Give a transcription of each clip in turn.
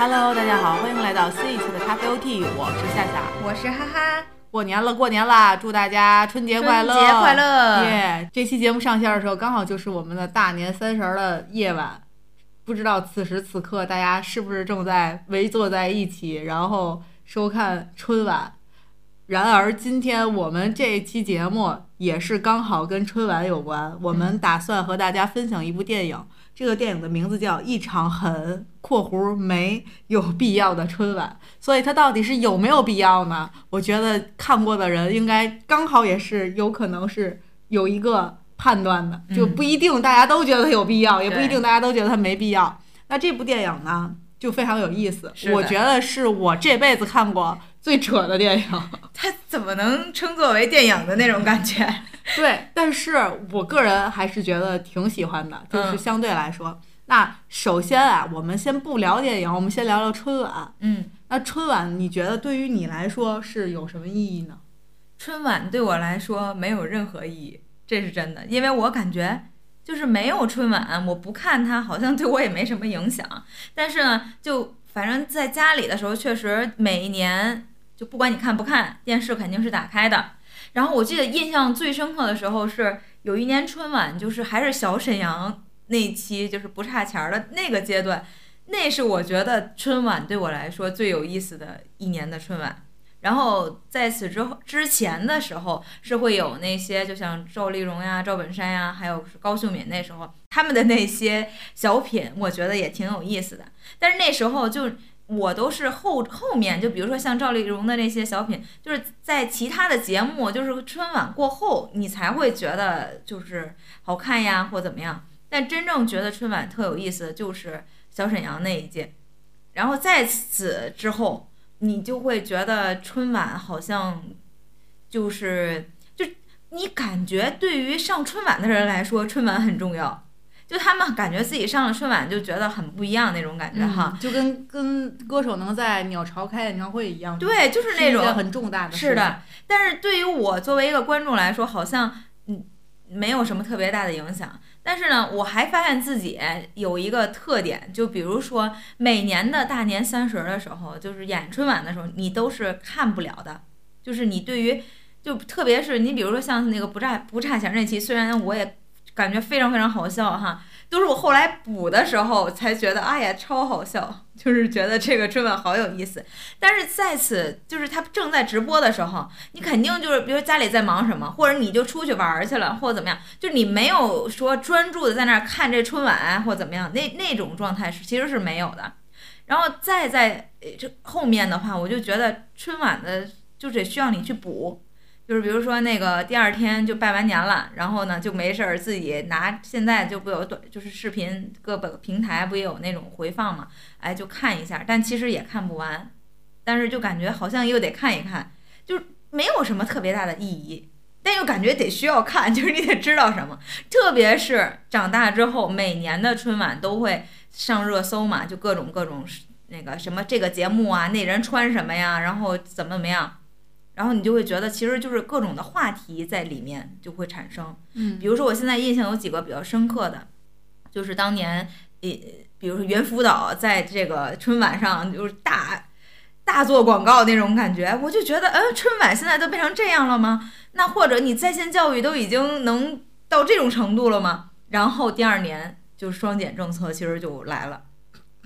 Hello，大家好，欢迎来到新一期的咖啡 OT，我是夏夏，我是哈哈。过年了，过年啦！祝大家春节快乐，春节快乐！耶！这期节目上线的时候，刚好就是我们的大年三十的夜晚，不知道此时此刻大家是不是正在围坐在一起，然后收看春晚。然而，今天我们这一期节目也是刚好跟春晚有关，我们打算和大家分享一部电影。这个电影的名字叫《一场很（括弧）没有必要的春晚》，所以它到底是有没有必要呢？我觉得看过的人应该刚好也是有可能是有一个判断的，就不一定大家都觉得它有必要，也不一定大家都觉得它没必要。那这部电影呢，就非常有意思，我觉得是我这辈子看过。最扯的电影，它怎么能称作为电影的那种感觉？对，但是我个人还是觉得挺喜欢的，就是相对来说。那首先啊，我们先不聊电影，我们先聊聊春晚。嗯，那春晚你觉得对于你来说是有什么意义呢？春晚对我来说没有任何意义，这是真的，因为我感觉就是没有春晚，我不看它好像对我也没什么影响。但是呢，就反正在家里的时候，确实每一年。就不管你看不看电视，肯定是打开的。然后我记得印象最深刻的时候是有一年春晚，就是还是小沈阳那期，就是不差钱儿的那个阶段，那是我觉得春晚对我来说最有意思的一年的春晚。然后在此之后之前的时候，是会有那些就像赵丽蓉呀、赵本山呀，还有高秀敏那时候他们的那些小品，我觉得也挺有意思的。但是那时候就。我都是后后面，就比如说像赵丽蓉的那些小品，就是在其他的节目，就是春晚过后，你才会觉得就是好看呀，或怎么样。但真正觉得春晚特有意思的就是小沈阳那一届，然后在此之后，你就会觉得春晚好像就是就你感觉对于上春晚的人来说，春晚很重要。就他们感觉自己上了春晚就觉得很不一样那种感觉哈，就跟跟歌手能在鸟巢开演唱会一样。对，就是那种很重大的。是的，但是对于我作为一个观众来说，好像嗯没有什么特别大的影响。但是呢，我还发现自己有一个特点，就比如说每年的大年三十的时候，就是演春晚的时候，你都是看不了的。就是你对于，就特别是你比如说像那个不差不差钱那期，虽然我也。感觉非常非常好笑哈，都是我后来补的时候才觉得，哎呀，超好笑，就是觉得这个春晚好有意思。但是在此，就是他正在直播的时候，你肯定就是，比如家里在忙什么，或者你就出去玩去了，或者怎么样，就你没有说专注的在那儿看这春晚或怎么样，那那种状态是其实是没有的。然后再在这后面的话，我就觉得春晚的就得需要你去补。就是比如说那个第二天就拜完年了，然后呢就没事儿自己拿现在就不有短就是视频各个平台不也有那种回放嘛，哎就看一下，但其实也看不完，但是就感觉好像又得看一看，就没有什么特别大的意义，但又感觉得需要看，就是你得知道什么，特别是长大之后，每年的春晚都会上热搜嘛，就各种各种那个什么这个节目啊，那人穿什么呀，然后怎么怎么样。然后你就会觉得，其实就是各种的话题在里面就会产生。嗯，比如说我现在印象有几个比较深刻的，就是当年，呃，比如说猿辅导在这个春晚上就是大大做广告那种感觉，我就觉得，呃，春晚现在都变成这样了吗？那或者你在线教育都已经能到这种程度了吗？然后第二年就双减政策其实就来了，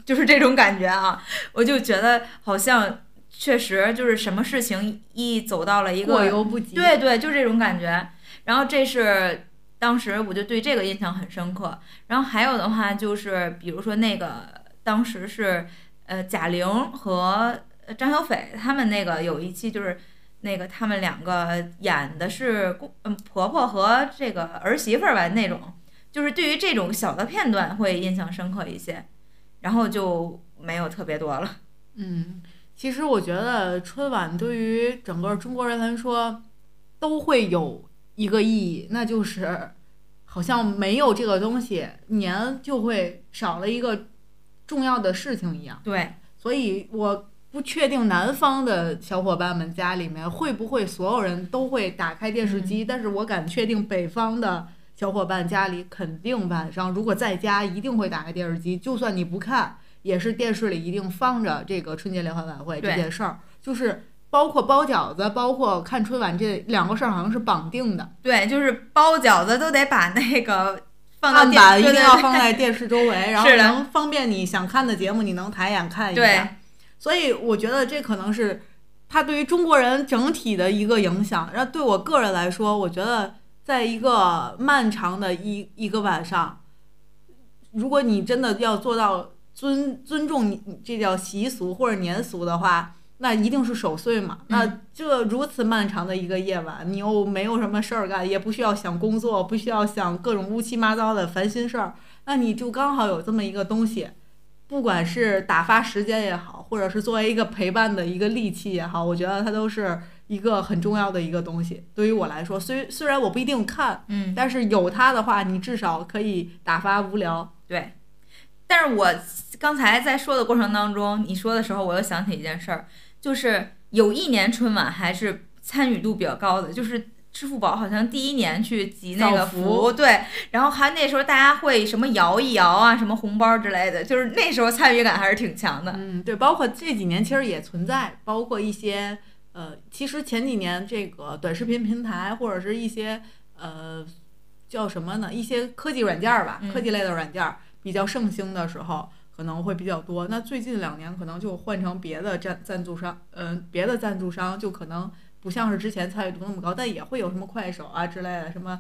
就是这种感觉啊，我就觉得好像。确实，就是什么事情一走到了一个过犹不及，对对，就这种感觉。然后这是当时我就对这个印象很深刻。然后还有的话就是，比如说那个当时是呃贾玲和张小斐他们那个有一期就是那个他们两个演的是公嗯婆婆和这个儿媳妇儿吧那种，就是对于这种小的片段会印象深刻一些，然后就没有特别多了。嗯。其实我觉得春晚对于整个中国人来说，都会有一个意义，那就是好像没有这个东西，年就会少了一个重要的事情一样。对，所以我不确定南方的小伙伴们家里面会不会所有人都会打开电视机，但是我敢确定北方的小伙伴家里肯定晚上如果在家一定会打开电视机，就算你不看。也是电视里一定放着这个春节联欢晚会这件事儿，就是包括包饺子，包括看春晚这两个事儿好像是绑定的，对，就是包饺子都得把那个放板一定要放在电视周围，然后 能方便你想看的节目，你能抬眼看一对下。所以我觉得这可能是它对于中国人整体的一个影响。然后对我个人来说，我觉得在一个漫长的一一个晚上，如果你真的要做到尊尊重你这叫习俗或者年俗的话，那一定是守岁嘛。那这如此漫长的一个夜晚，你又没有什么事儿干，也不需要想工作，不需要想各种乌七八糟的烦心事儿，那你就刚好有这么一个东西，不管是打发时间也好，或者是作为一个陪伴的一个利器也好，我觉得它都是一个很重要的一个东西。对于我来说，虽虽然我不一定看，嗯，但是有它的话，你至少可以打发无聊。对。但是我刚才在说的过程当中，你说的时候，我又想起一件事儿，就是有一年春晚还是参与度比较高的，就是支付宝好像第一年去集那个福对，然后还那时候大家会什么摇一摇啊，什么红包之类的，就是那时候参与感还是挺强的。嗯，对，包括这几年其实也存在，包括一些呃，其实前几年这个短视频平台或者是一些呃叫什么呢？一些科技软件儿吧，嗯科技类的软件儿比较盛行的时候。可能会比较多，那最近两年可能就换成别的赞赞助商，嗯、别的赞助商就可能不像是之前参与度那么高，但也会有什么快手啊之类的，什么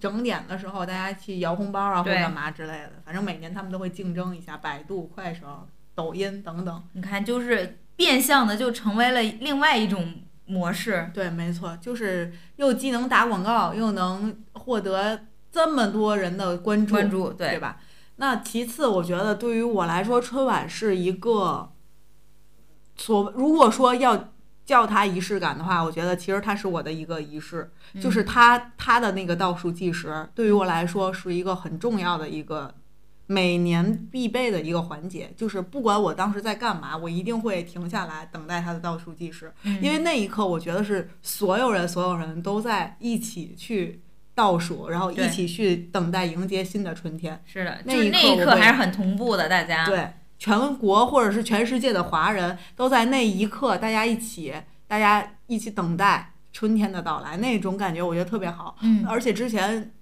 整点的时候大家去摇红包啊或者干嘛之类的，反正每年他们都会竞争一下，百度、快手、抖音等等。你看，就是变相的就成为了另外一种模式。对，没错，就是又既能打广告，又能获得这么多人的关注，关注对对吧？那其次，我觉得对于我来说，春晚是一个所如果说要叫它仪式感的话，我觉得其实它是我的一个仪式，就是它它的那个倒数计时，对于我来说是一个很重要的一个。每年必备的一个环节，就是不管我当时在干嘛，我一定会停下来等待它的倒数计时。嗯因为那一刻，我觉得是所有人所有人都在一起去倒数，然后一起去等待迎接新的春天。是的，那就是那一一刻我会刻还是很同步的，大家。对，全国或者是全世界的华人都在那一刻，大家一起，大家一起等待春天的到来，那种感觉我觉得特别好。嗯而且之前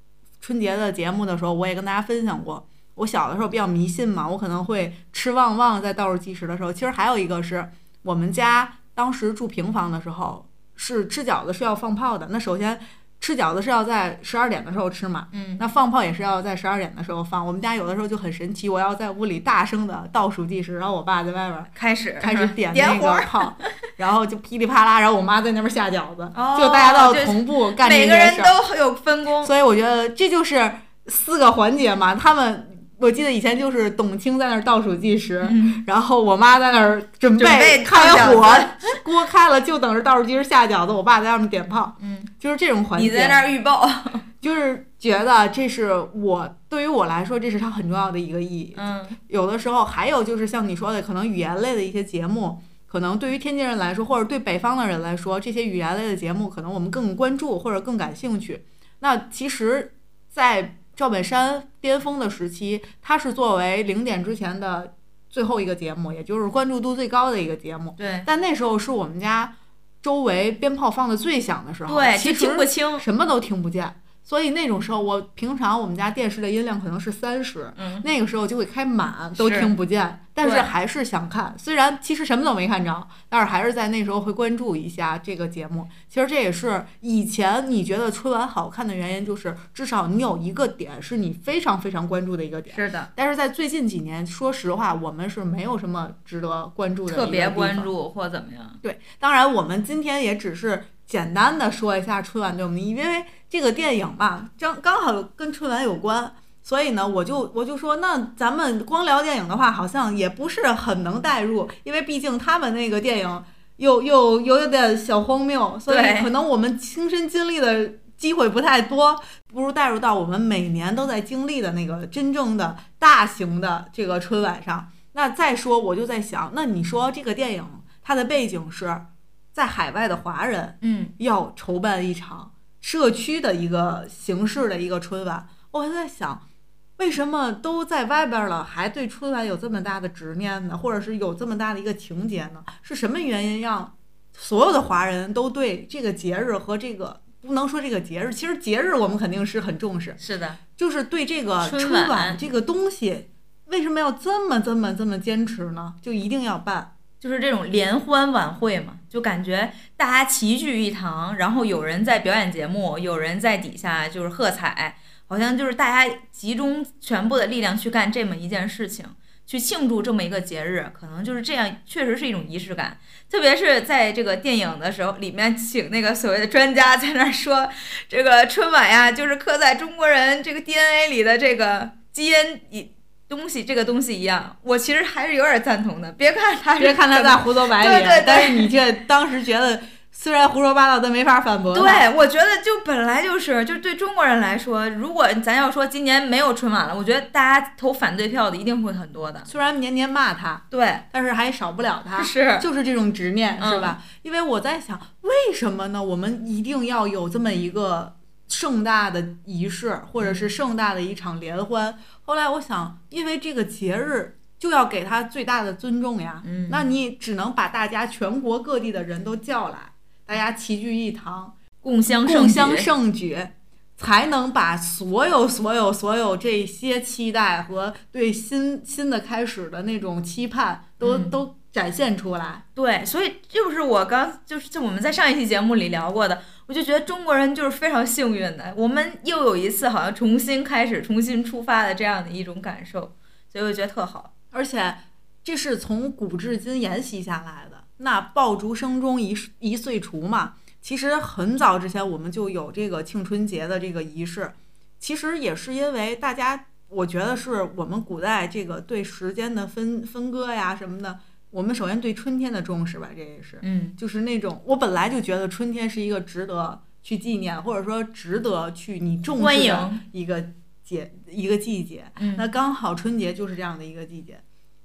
春节的节目的时候，我也跟大家分享过。我小的时候比较迷信嘛，我可能会吃旺旺在倒数计时的时候。其实还有一个是我们家当时住平房的时候，是吃饺子是要放炮的。那首先吃饺子是要在十二点的时候吃嘛，嗯，那放炮也是要在十二点的时候放。我们家有的时候就很神奇，我要在屋里大声的倒数计时，然后我爸在外边开始开始点那个炮，然后就噼里啪啦，然后我妈在那边下饺子，哦就大家都要同步干这每个人。都有分工。所以我觉得这就是四个环节嘛。他们我记得以前就是董卿在那儿倒数计时，嗯然后我妈在那儿准准备开火，锅开了就等着倒数计时下饺子，我爸在外面点炮，嗯，就是这种环节。你在那儿预报。就是觉得这是我对于我来说，这是它很重要的一个意义。嗯，有的时候还有就是像你说的，可能语言类的一些节目，可能对于天津人来说，或者对北方的人来说，这些语言类的节目，可能我们更关注或者更感兴趣。那其实，在赵本山巅峰的时期，他是作为零点之前的最后一个节目，也就是关注度最高的一个节目。对但那时候是我们家周围鞭炮放的最响的时候，对，其实听实不清。什么都听不见。所以那种时候，我平常我们家电视的音量可能是三十，嗯，那个时候就会开满，都听不见，但是还是想看。虽然其实什么都没看着，但是还是在那时候会关注一下这个节目。其实这也是以前你觉得春晚好看的原因，就是至少你有一个点是你非常非常关注的一个点。是的，但是在最近几年，说实话，我们是没有什么值得关注的特别关注或怎么样。对，当然我们今天也只是简单的说一下春晚对我们的，因为这个电影吧，刚刚好跟春晚有关，所以呢，我就我就说，那咱们光聊电影的话，好像也不是很能代入，因为毕竟他们那个电影又又又有点小荒谬，所以可能我们亲身经历的机会不太多，不如带入到我们每年都在经历的那个真正的大型的这个春晚上。那再说，我就在想，那你说这个电影它的背景是在海外的华人嗯，要筹办一场社区的一个形式的一个春晚，我还在想，为什么都在外边了，还对春晚有这么大的执念呢？或者是有这么大的一个情节呢？是什么原因让所有的华人都对这个节日和这个不能说这个节日，其实节日我们肯定是很重视，是的，就是对这个春晚这个东西，为什么要这么这么这么坚持呢？就一定要办。就是这种联欢晚会嘛，就感觉大家齐聚一堂，然后有人在表演节目，有人在底下就是喝彩，好像就是大家集中全部的力量去干这么一件事情，去庆祝这么一个节日，可能就是这样，确实是一种仪式感。特别是在这个电影的时候，里面请那个所谓的专家在那说，这个春晚呀，就是刻在中国人这个 DNA 里的这个基因东西，这个东西一样，我其实还是有点赞同的。别看他是 别看他在胡说八道，对对对但是你这当时觉得虽然胡说八道，但没法反驳。对，我觉得就本来就是，就对中国人来说，如果咱要说今年没有春晚了，我觉得大家投反对票的一定会很多的。虽然年年骂他，对，但是还少不了他。是，就是这种执念，嗯是吧？因为我在想，为什么呢？我们一定要有这么一个盛大的仪式，或者是盛大的一场联欢。后来我想，因为这个节日就要给他最大的尊重呀，嗯那你只能把大家全国各地的人都叫来，大家齐聚一堂，共襄盛共襄举盛举。才能把所有、所有、所有这些期待和对新新的开始的那种期盼都、嗯都展现出来。对，所以就是我刚就是就我们在上一期节目里聊过的，我就觉得中国人就是非常幸运的，我们又有一次好像重新开始、重新出发的这样的一种感受，所以我觉得特好。而且这是从古至今沿袭下来的。那爆竹声中一一岁除嘛，其实很早之前我们就有这个庆春节的这个仪式，其实也是因为大家，我觉得是我们古代这个对时间的分分割呀什么的，我们首先对春天的重视吧，这也是，嗯就是那种我本来就觉得春天是一个值得去纪念，或者说值得去你重欢视的迎一个节一个季节。嗯，那刚好春节就是这样的一个季节，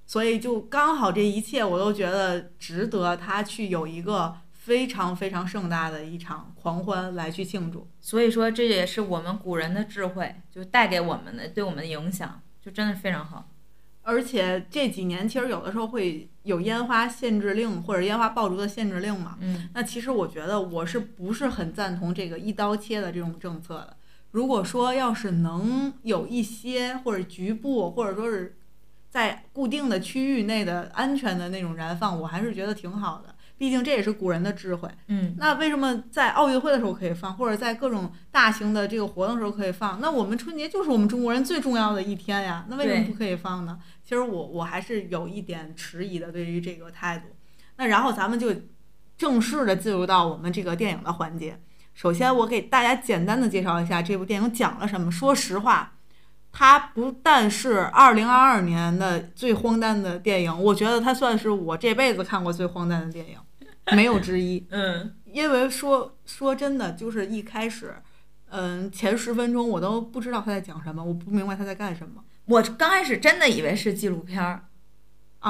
所以就刚好这一切我都觉得值得他去有一个非常非常盛大的一场狂欢来去庆祝。所以说这也是我们古人的智慧，就带给我们的对我们的影响，就真的非常好。而且这几年其实有的时候会有烟花限制令或者烟花爆竹的限制令嘛，嗯那其实我觉得我是不是很赞同这个一刀切的这种政策的？如果说要是能有一些或者局部或者说是在固定的区域内的安全的那种燃放，我还是觉得挺好的。毕竟这也是古人的智慧。嗯，那为什么在奥运会的时候可以放，或者在各种大型的这个活动的时候可以放？那我们春节就是我们中国人最重要的一天呀，那为什么不可以放呢？其实我我还是有一点迟疑的对于这个态度。那然后咱们就正式的进入到我们这个电影的环节。首先，我给大家简单的介绍一下这部电影讲了什么。说实话，它不但是二零二二年的最荒诞的电影，我觉得它算是我这辈子看过最荒诞的电影，没有之一。嗯，因为说说真的，就是一开始，嗯，前十分钟我都不知道他在讲什么，我不明白他在干什么我刚开始真的以为是纪录片儿，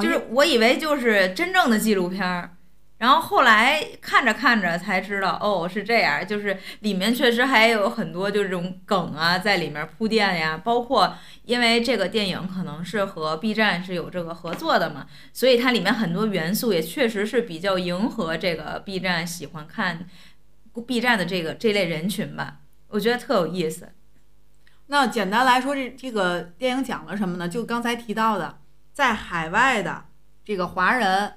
就是我以为就是真正的纪录片儿，然后后来看着看着才知道，哦，是这样，就是里面确实还有很多就是这种梗啊在里面铺垫呀，包括因为这个电影可能是和 B 站是有这个合作的嘛，所以它里面很多元素也确实是比较迎合这个 B 站喜欢看 B 站的这个这类人群吧，我觉得特有意思。那简单来说，这这个电影讲了什么呢？就刚才提到的，在海外的这个华人，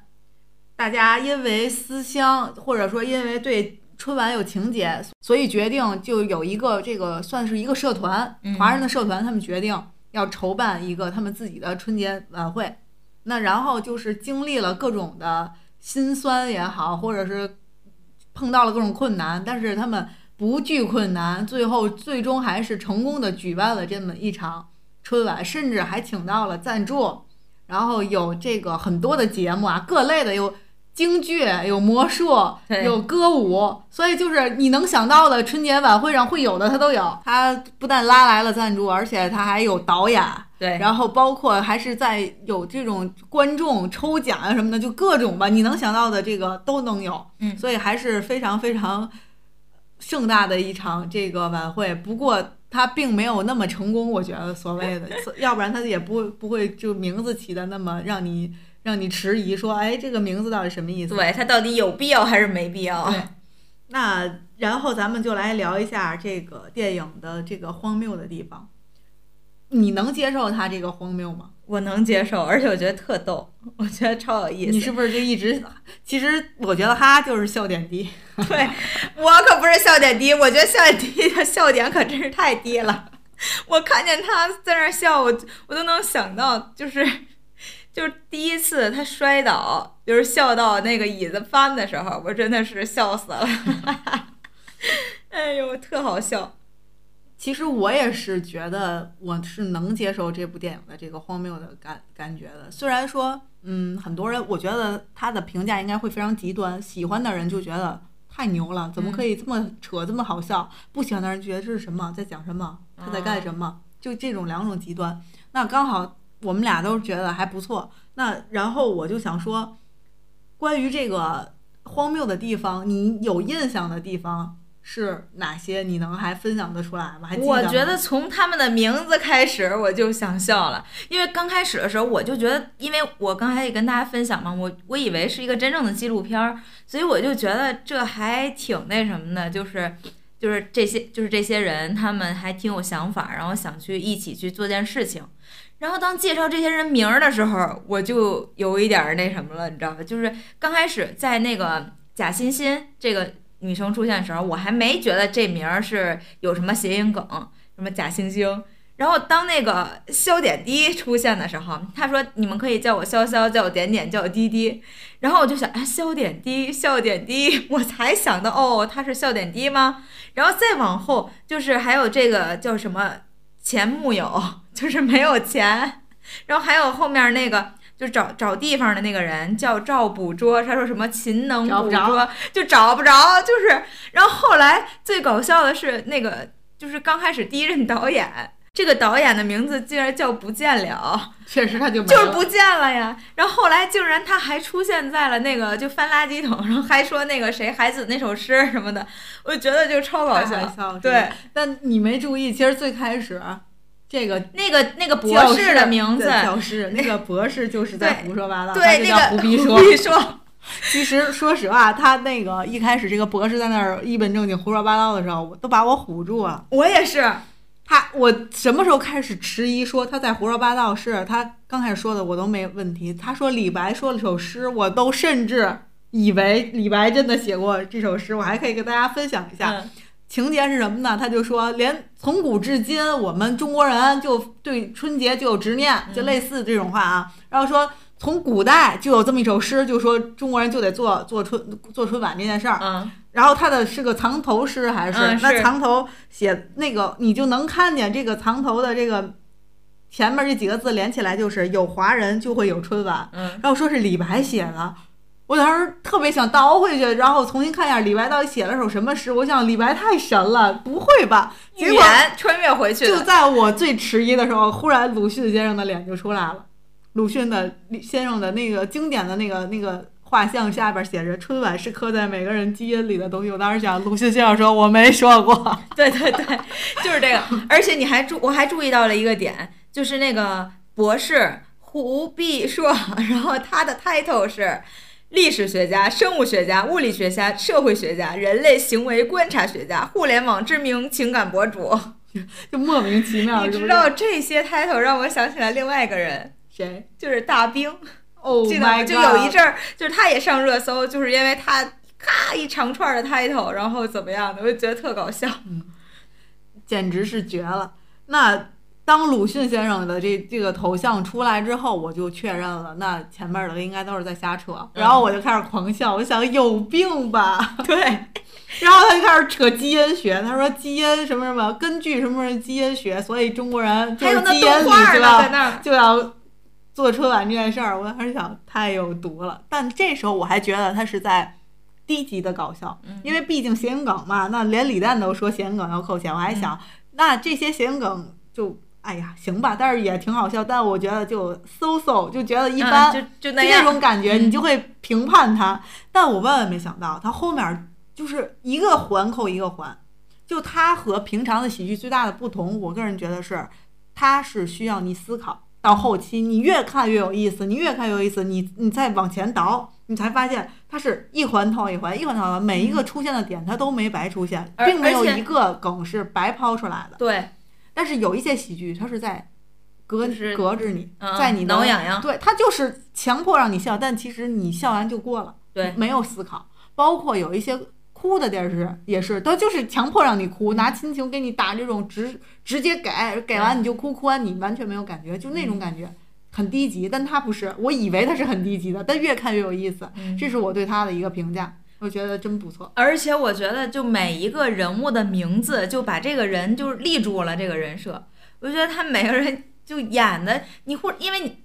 大家因为思乡，或者说因为对春晚有情节，所以决定就有一个这个算是一个社团，嗯华人的社团，他们决定要筹办一个他们自己的春节晚会。那然后就是经历了各种的辛酸也好，或者是碰到了各种困难，但是他们不惧困难，最后最终还是成功的举办了这么一场春晚，甚至还请到了赞助，然后有这个很多的节目啊，各类的有京剧，有魔术，对有歌舞，所以就是你能想到的春节晚会上会有的，它都有。它不但拉来了赞助，而且它还有导演，对，然后包括还是在有这种观众抽奖啊什么的，就各种吧，你能想到的这个都能有。嗯所以还是非常非常盛大的一场这个晚会。不过他并没有那么成功，我觉得所谓的，要不然他也不不会就名字起的那么让你让你迟疑，说哎这个名字到底什么意思？对，它到底有必要还是没必要？对。那然后咱们就来聊一下这个电影的这个荒谬的地方。你能接受他这个荒谬吗？我能接受，而且我觉得特逗，我觉得超有意思。你是不是就一直？其实我觉得哈就是笑点低。对，我可不是笑点低，我觉得笑点低的笑点可真是太低了。我看见他在那笑，我我都能想到，就是就是第一次他摔倒，就是笑到那个椅子翻的时候，我真的是笑死了。哎呦，特好笑。其实我也是觉得我是能接受这部电影的这个荒谬的感感觉的。虽然说，嗯，很多人我觉得他的评价应该会非常极端，喜欢的人就觉得太牛了，怎么可以这么扯，这么好笑？不喜欢的人觉得这是什么，在讲什么，他在干什么？就这种两种极端。那刚好我们俩都觉得还不错。那然后我就想说，关于这个荒谬的地方，你有印象的地方？是哪些？你能还分享得出来吗？我觉得从他们的名字开始我就想笑了，因为刚开始的时候我就觉得，因为我刚才也跟大家分享嘛，我我以为是一个真正的纪录片儿，所以我就觉得这还挺那什么的，就是就是这些就是这些人他们还挺有想法，然后想去一起去做件事情。然后当介绍这些人名儿的时候，我就有一点那什么了，你知道吧？就是刚开始在那个贾欣欣这个。女生出现的时候，我还没觉得这名儿是有什么谐音梗，什么假惺惺。然后当那个肖点滴出现的时候，他说你们可以叫我潇潇，叫我点点，叫我滴滴。然后我就想，哎，笑点滴，笑点滴，我才想到，哦，他是笑点滴吗？然后再往后就是还有这个叫什么钱木有，就是没有钱。然后还有后面那个。就找找地方的那个人叫赵捕捉，他说什么勤能捕捉，就找不着，就是。然后后来最搞笑的是那个，就是刚开始第一任导演，这个导演的名字竟然叫不见了，确实他就就是不见了呀。然后后来竟然他还出现在了那个就翻垃圾桶，然后还说那个谁孩子那首诗什么的，我就觉得就超搞笑。对，但你没注意，其实最开始。这个那个那个博士的名字，教师那个博士就是在胡说八道，对，那个胡逼说。其实说实话，他那个一开始这个博士在那儿一本正经胡说八道的时候，都把我唬住了。我也是，他我什么时候开始迟疑说他在胡说八道？是他刚开始说的我都没问题。他说李白说了首诗，我都甚至以为李白真的写过这首诗，我还可以跟大家分享一下。情节是什么呢？他就说，连从古至今，我们中国人就对春节就有执念，就类似这种话啊。然后说，从古代就有这么一首诗，就说中国人就得做做春做春晚这件事儿。嗯。然后他的是个藏头诗还是？那藏头写那个，你就能看见这个藏头的这个前面这几个字连起来就是有华人就会有春晚。嗯。然后说是李白写的。我当时特别想倒回去，然后重新看一下李白到底写了首什么诗。我想李白太神了，不会吧？结果穿越回去。就在我最迟疑的时候，忽然鲁迅先生的脸就出来了。鲁迅的先生的那个经典的那个那个画像下边写着“春晚是刻在每个人基因里的东西”。我当时想，鲁迅先生说我没说过。对对对，就是这个。而且你还注，我还注意到了一个点，就是那个博士胡必硕，然后他的 title 是。历史学家、生物学家、物理学家、社会学家、人类行为观察学家、互联网知名情感博主，就莫名其妙。你知道这些 title 让我想起来另外一个人，谁？就是大兵。哦，记得就有一阵儿，就是他也上热搜，就是因为他咔一长串的 title，然后怎么样的，我就觉得特搞笑。嗯，简直是绝了。那。当鲁迅先生的这这个头像出来之后，我就确认了，那前面的应该都是在瞎扯。然后我就开始狂笑，我想有病吧？对。然后他就开始扯基因学，他说基因什么什么，根据什么什么基因学，所以中国人就是基因里就要就要做春晚这件事儿。我当时想，太有毒了。但这时候我还觉得他是在低级的搞笑，因为毕竟谐音梗嘛，那连李诞都说谐音梗要扣钱，我还想，那这些谐音梗就。哎呀，行吧，但是也挺好笑，但我觉得就 so so，就觉得一般，就就那种感觉，你就会评判他。但我万万没想到，他后面就是一个环扣一个环，就他和平常的喜剧最大的不同，我个人觉得是，他是需要你思考。到后期，你越看越有意思，你越看越有意思，你你再往前倒，你才发现它是一环套一环，一环套一环，每一个出现的点它都没白出现，并没有一个梗是白抛出来的。对，但是有一些喜剧，它是在隔是隔着你，嗯在你的挠痒痒对，它就是强迫让你笑，但其实你笑完就过了，对没有思考。包括有一些哭的电视也是，他就是强迫让你哭，拿亲情给你打这种直直接给，给完你就哭，哭完你完全没有感觉，就那种感觉。很低级，但他不是，我以为他是很低级的，但越看越有意思，嗯这是我对他的一个评价，我觉得真不错。而且我觉得，就每一个人物的名字，就把这个人就是立住了这个人设。我觉得他每个人就演的，你或因为你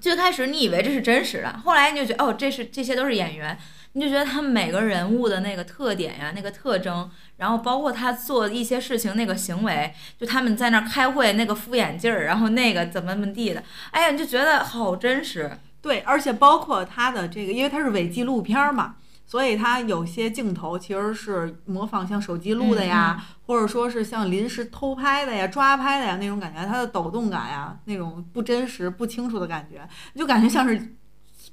最开始你以为这是真实的，后来你就觉得哦，这是这些都是演员，你就觉得他们每个人物的那个特点呀、那个特征，然后包括他做一些事情那个行为，就他们在那儿开会那个敷衍劲儿，然后那个怎么怎么地的，哎呀，你就觉得好真实。对，而且包括他的这个，因为他是伪纪录片儿嘛，所以它有些镜头其实是模仿像手机录的呀，或者说是像临时偷拍的呀、抓拍的呀那种感觉，它的抖动感呀，那种不真实、不清楚的感觉，就感觉像是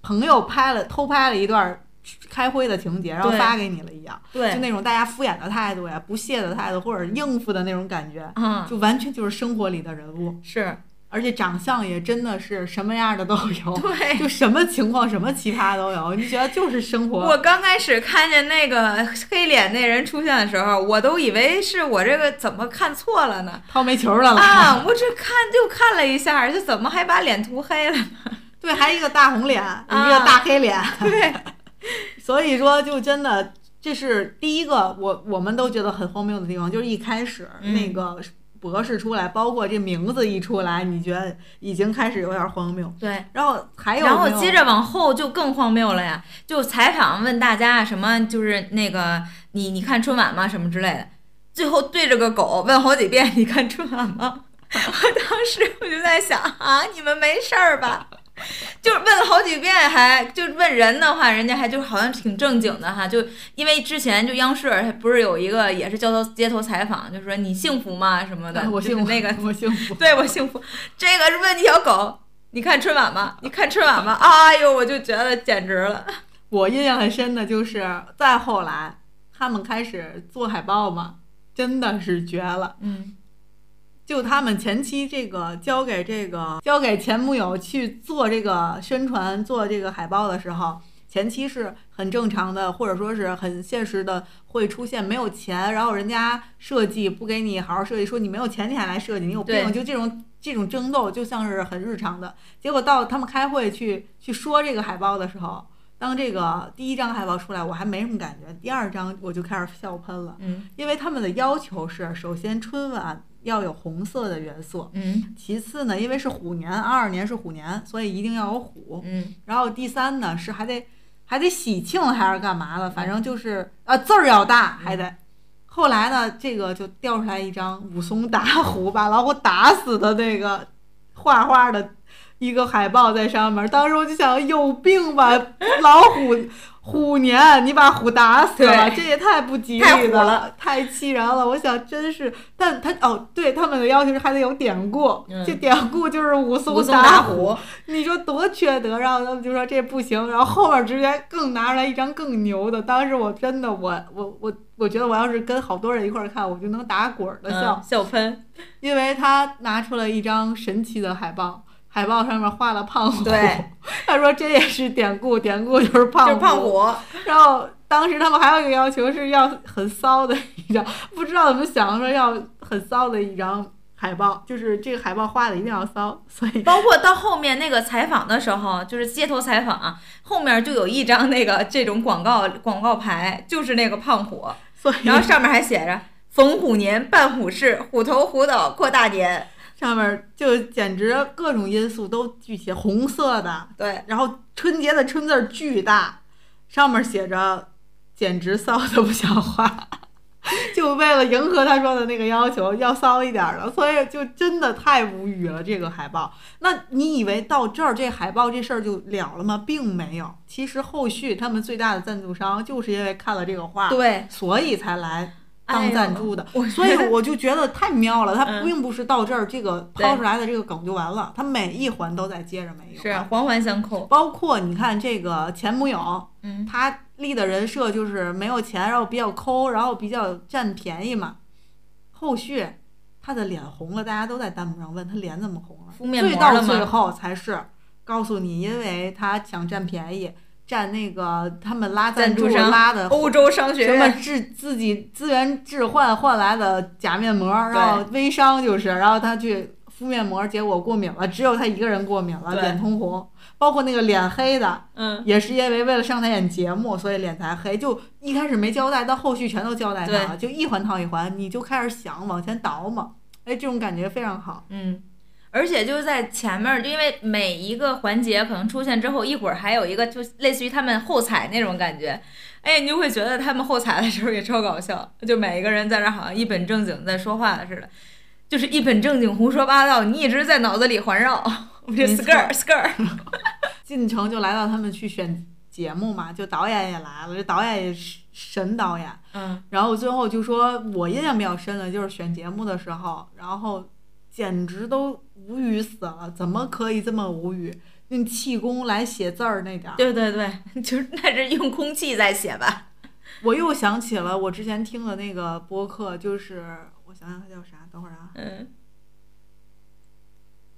朋友拍了偷拍了一段儿开会的情节，然后发给你了一样，就，那种大家敷衍的态度呀、不屑的态度，或者应付的那种感觉，嗯，就完全就是生活里的人物，是，而且长相也真的是什么样的都有。对。就什么情况、什么奇葩都有，你觉得就是生活。我刚开始看见那个黑脸那人出现的时候，我都以为是我这个怎么看错了呢？掏煤球了，啊，我这看就看了一下，这怎么还把脸涂黑了呢？对，还一个大红脸，啊一个大黑脸，对，所以说就真的这是第一个我我们都觉得很荒谬的地方，就是一开始嗯那个博士出来，包括这名字一出来，你觉得已经开始有点荒谬。对，然后还有然后接着往后就更荒谬了呀，就采访问大家什么，就是那个你你看春晚吗？什么之类的，最后对着个狗问好几遍，你看春晚吗？我当时我就在想啊，你们没事儿吧？就是问了好几遍还，就问人的话，人家还就好像挺正经的哈，就因为之前就央视不是有一个也是街头街头采访，就说你幸福吗什么的，我幸福，那个我幸福。对我幸福。这个是问一条狗，你看春晚吗？你看春晚吗？哎呦，我就觉得简直了。我印象很深的就是再后来他们开始做海报嘛，真的是绝了。嗯就他们前期这个交给这个交给前木友去做这个宣传、做这个海报的时候，前期是很正常的，或者说是很现实的，会出现没有钱，然后人家设计不给你好好设计，说你没有钱你还来设计，你有病，就这种这种争斗就像是很日常的。结果到他们开会去去说这个海报的时候。当这个第一张海报出来，我还没什么感觉，第二张我就开始笑喷了。嗯因为他们的要求是，首先春晚要有红色的元素，嗯其次呢，因为是虎年，二二年是虎年，所以一定要有虎。嗯然后第三呢是还得还得喜庆还是干嘛的，反正就是啊字儿要大还得。后来呢，这个就掉出来一张武松打虎把老虎打死的那个画画的一个海报在上面，当时我就想有病吧，老虎虎年你把虎打死了，这也太不吉利了了，太气人了。我想真是，但他哦，对他们的要求是还得有典故，嗯这典故就是武松打打虎，你说多缺德，然后他们就说这不行，然后后面直接更拿出来一张更牛的。当时我真的，我我我我觉得我要是跟好多人一块儿看，我就能打滚儿的笑，嗯笑喷。因为他拿出了一张神奇的海报，海报上面画了胖虎，对，他说这也是典故，典故就是胖虎，就是胖虎，然后当时他们还有一个要求是要很骚的一张，不知道怎么想说要很骚的一张海报，就是这个海报画的一定要骚，所以包括到后面那个采访的时候，就是街头采访，后面就有一张那个这种广告广告牌，就是那个胖虎，所以然后上面还写着“逢虎年办虎事，虎头虎脑过大年上面就简直各种因素都具体，红色的，”。对，然后春节的春字儿巨大，上面写着简直骚的不像话。就为了迎合他说的那个要求，要骚一点儿的，所以就真的太无语了。这个海报，那你以为到这儿这海报这事儿就了了吗？并没有。其实后续他们最大的赞助商就是因为看了这个画，对，所以才来当赞助的，哎所以我就觉得太妙了。它嗯并不是到这儿这个抛出来的这个梗就完了，它每一环都在接着每一环。是环环相扣。包括你看这个前母友，嗯，他立的人设就是没有钱，然后比较抠，然后比较占便宜嘛。后续他的脸红了，大家都在弹幕上问他脸怎么红了，敷面最到膜了吗最后才是告诉你，因为他想占便宜，占那个他们拉赞助拉的欧洲商学什么院，置自己资源置换换来的假面膜，然后微商就是，然后他去敷面膜，结果过敏了，只有他一个人过敏了，脸通红，包括那个脸黑的，嗯，也是因为为了上台演节目，所以脸才黑。就一开始没交代，到后续全都交代上了，就一环套一环，你就开始想往前倒嘛。哎，这种感觉非常好。嗯，而且就是在前面就，因为每一个环节可能出现之后，一会儿还有一个就类似于他们后采那种感觉，哎，你就会觉得他们后采的时候也超搞笑，就每一个人在那儿好像一本正经在说话似的，就是一本正经胡说八道，你一直在脑子里环绕，我这没错 skr skr，进城就来到他们去选节目嘛，就导演也来了，这导演也是神导演。嗯，然后最后就说，我印象比较深的就是选节目的时候，然后简直都无语死了，怎么可以这么无语？用气功来写字儿那点儿，对对对，就是那是用空气在写吧，我又想起了我之前听的那个播客，就是我想想它叫啥，等会儿啊，嗯，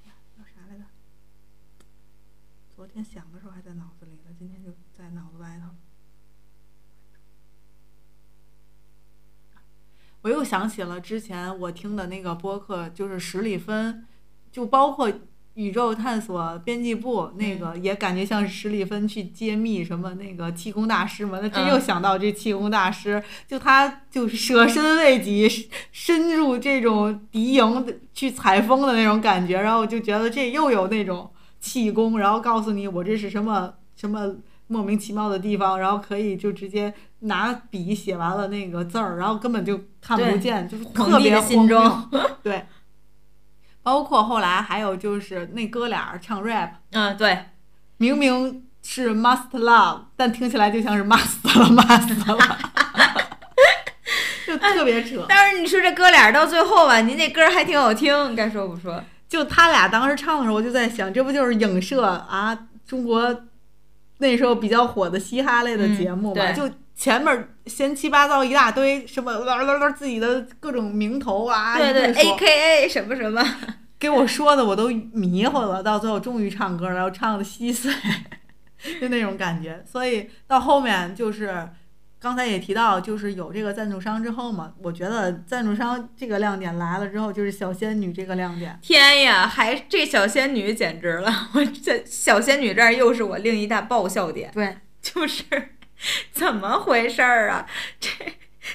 叫啥来着？昨天想的时候还在脑子里了，今天就在脑子外头。我又想起了之前我听的那个播客，就是史里芬，就包括宇宙探索编辑部那个，也感觉像是史里芬去揭秘什么那个气功大师嘛。那真嗯又想到这气功大师，就他就是舍身为己，深入这种敌营的去采风的那种感觉，然后我就觉得这又有那种气功，然后告诉你我这是什么什么莫名其妙的地方，然后可以就直接拿笔写完了那个字儿，然后根本就看不见，就是特别帝的心荒谬中，对。包括后来还有就是那哥俩儿唱 rap，嗯，对，明明是 must love，但听起来就像是 must 了 must 了，就特别扯。但是你说这哥俩到最后吧，您这歌还挺好听，该说不说，就他俩当时唱的时候，我就在想，这不就是影射啊中国那时候比较火的嘻哈类的节目嘛？嗯就前面闲七八糟一大堆，什么啦啦啦自己的各种名头啊，对对，A K A 什么什么，给我说的我都迷糊了，到最后终于唱歌了，然后唱的稀碎，就那种感觉。所以到后面就是刚才也提到，就是有这个赞助商之后嘛，我觉得赞助商这个亮点来了之后，就是小仙女这个亮点。天呀，还这小仙女简直了！我这小仙女这儿又是我另一大爆笑点，对，就是 怎么回事儿啊？这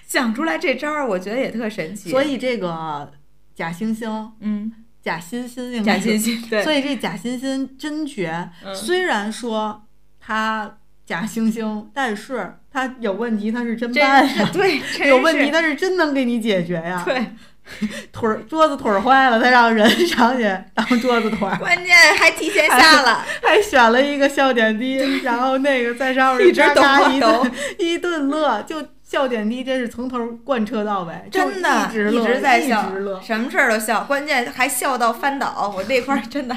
想出来这招儿，我觉得也特神奇。所，以这个假惺惺、嗯，假欣欣应假惺惺，对，所以这假惺惺真绝，嗯虽然说他假惺惺，但是他有问题，他是真真办呀。对，有问题，是他是真能给你解决呀。对，腿儿桌子腿儿坏了，他让人上去当桌子腿儿，关键还提前下了，还选了一个笑点低，然后那个在上面 一直抖一抖顿一顿乐，就笑点低，真是从头贯彻到尾，真的一直在笑。什么事儿都笑，关键还笑到翻倒。我那块儿真的，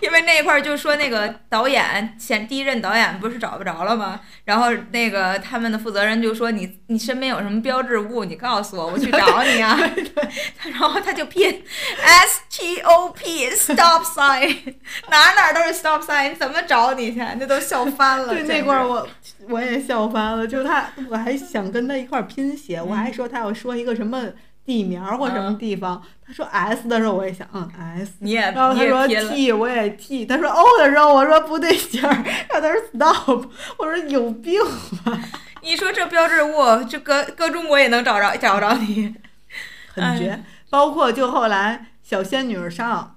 因为那一块儿就说那个导演前第一任导演不是找不着了吗？然后那个他们的负责人就说你你身边有什么标志物，你告诉我，我去找你啊。然后他就拼 S T O P stop sign，哪哪都是 stop sign，怎么找你去？那都笑翻了。对那块儿我我也笑翻了，就他，我还想跟他一块儿拼写，我还说他要说一个什么地名儿或什么嗯地方，他说 S 的时候我也想嗯 S，你也然后你他说。T 我也 T，他说 O 的时候我说不对劲儿，然后他说 Stop，我说有病吧，你说这标志物，这搁搁中国也能找着找着你。很绝。哎包括就后来小仙女上，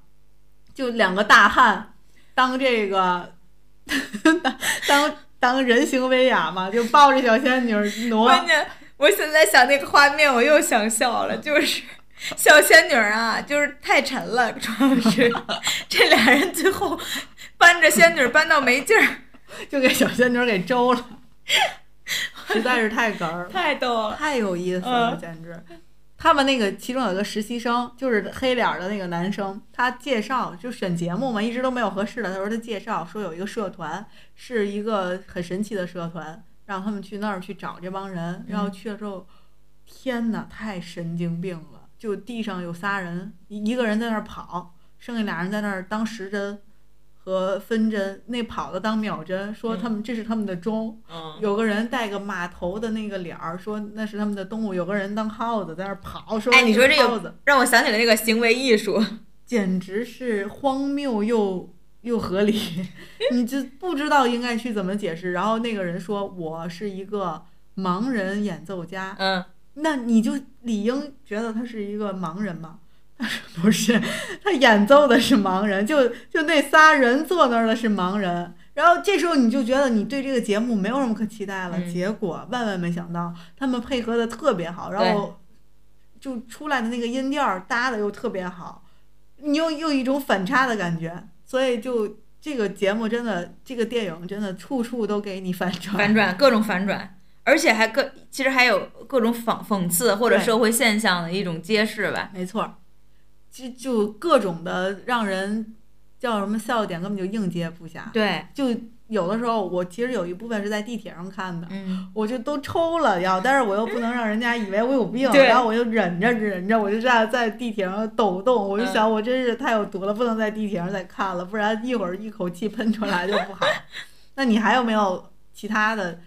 就两个大汉当这个 当当当人形威亚嘛，就抱着小仙女挪。关键，我现在想那个画面，我又想笑了，就是小仙女儿啊，就是太沉了，主要是 这俩人最后搬着仙女搬到没劲儿，就给小仙女儿给周了。实在是太哏儿了，太逗了。太有意思了，嗯简直。他们那个其中有个实习生，就是黑脸儿的那个男生，他介绍就选节目嘛，一直都没有合适的。他说他介绍说有一个社团，是一个很神奇的社团，让他们去那儿去找这帮人。然后去了之后，天哪，太神经病了！就地上有仨人，一一个人在那儿跑，剩下俩人在那儿当时针和分针，那跑的当秒针，说他们这是他们的钟。嗯，有个人戴个马头的那个脸儿，说那是他们的动物；有个人当耗子在那儿跑，说哎你说这个让我想起了那个行为艺术。简直是荒谬又又合理，你就不知道应该去怎么解释。然后那个人说我是一个盲人演奏家，嗯，那你就理应觉得他是一个盲人吗？不是，他演奏的是盲人，就就那仨人坐那儿的是盲人。然后这时候你就觉得你对这个节目没有什么可期待了，嗯结果万万没想到他们配合的特别好，然后就出来的那个音调搭的又特别好，你又又一种反差的感觉，所以就这个节目真的，这个电影真的处处都给你反转，反转，各种反转，而且还各其实还有各种讽讽刺或者社会现象的一种揭示吧。没错，就就各种的让人叫什么笑点根本就应接不暇。对，就有的时候我其实有一部分是在地铁上看的，嗯，我就都抽了要，但是我又不能让人家以为我有病，然后我就忍着忍着，我就这样在地铁上抖动，我就嗯想我真是太有毒了，不能在地铁上再看了，不然一会儿一口气喷出来就不好。那你还有没有其他的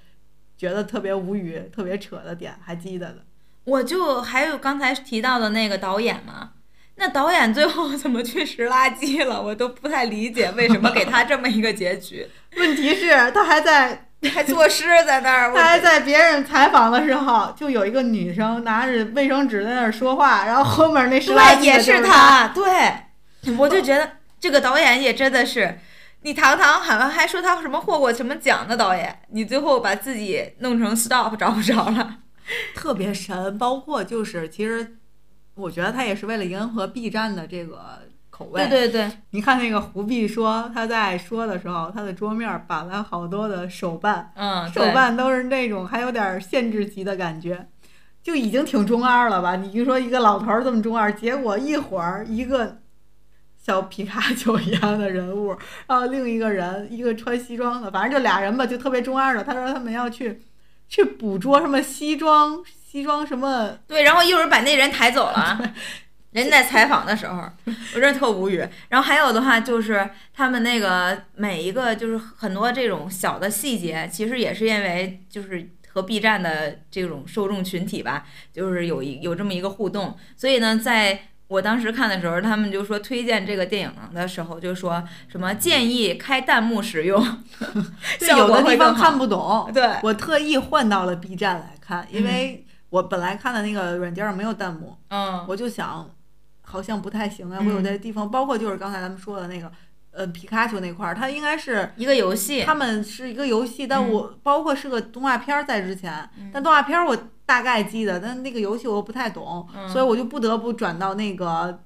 觉得特别无语、特别扯的点还记得的？我就还有刚才提到的那个导演嘛，那导演最后怎么去拾垃圾了？我都不太理解为什么给他这么一个结局，问题是，他还在 还作诗在那儿，他还在别人采访的时候，就有一个女生拿着卫生纸在那儿说话，然后后面那拾垃圾对，也是他，对，我就觉得这个导演也真的是。你堂堂好像还说他什么获过什么奖的导演，你最后把自己弄成 stop 找不着了。特别神。包括就是，其实我觉得他也是为了迎合 B 站的这个口味。对对对，你看那个胡碧说他在说的时候，他的桌面摆了好多的手办，嗯，手办都是那种还有点限制级的感觉。就已经挺中二了吧？你就说一个老头儿这么中二，结果一会儿一个小皮卡丘一样的人物，然后另一个人一个穿西装的，反正就俩人吧，就特别中二的。他说他们要去去捕捉什么西装西装什么，对，然后一会儿把那人抬走了。人在采访的时候，我真的特无语。然后还有的话就是他们那个每一个就是很多这种小的细节，其实也是因为就是和 B 站的这种受众群体吧，就是有一有这么一个互动，所以呢，在我当时看的时候，他们就说推荐这个电影的时候，就说什么建议开弹幕使用，有的地。方看不懂。对，我特意换到了 B 站来看，因嗯为我本来看的那个软件上没有弹幕，嗯，我就想好像不太行啊。嗯我有的地方，包括就是刚才咱们说的那个。呃，皮卡丘那块儿，它应该是一个游戏，他们是一个游戏，但嗯我包括是个动画片儿在之前，嗯但动画片儿我大概记得，但那个游戏我不太懂，嗯所以我就不得不转到那个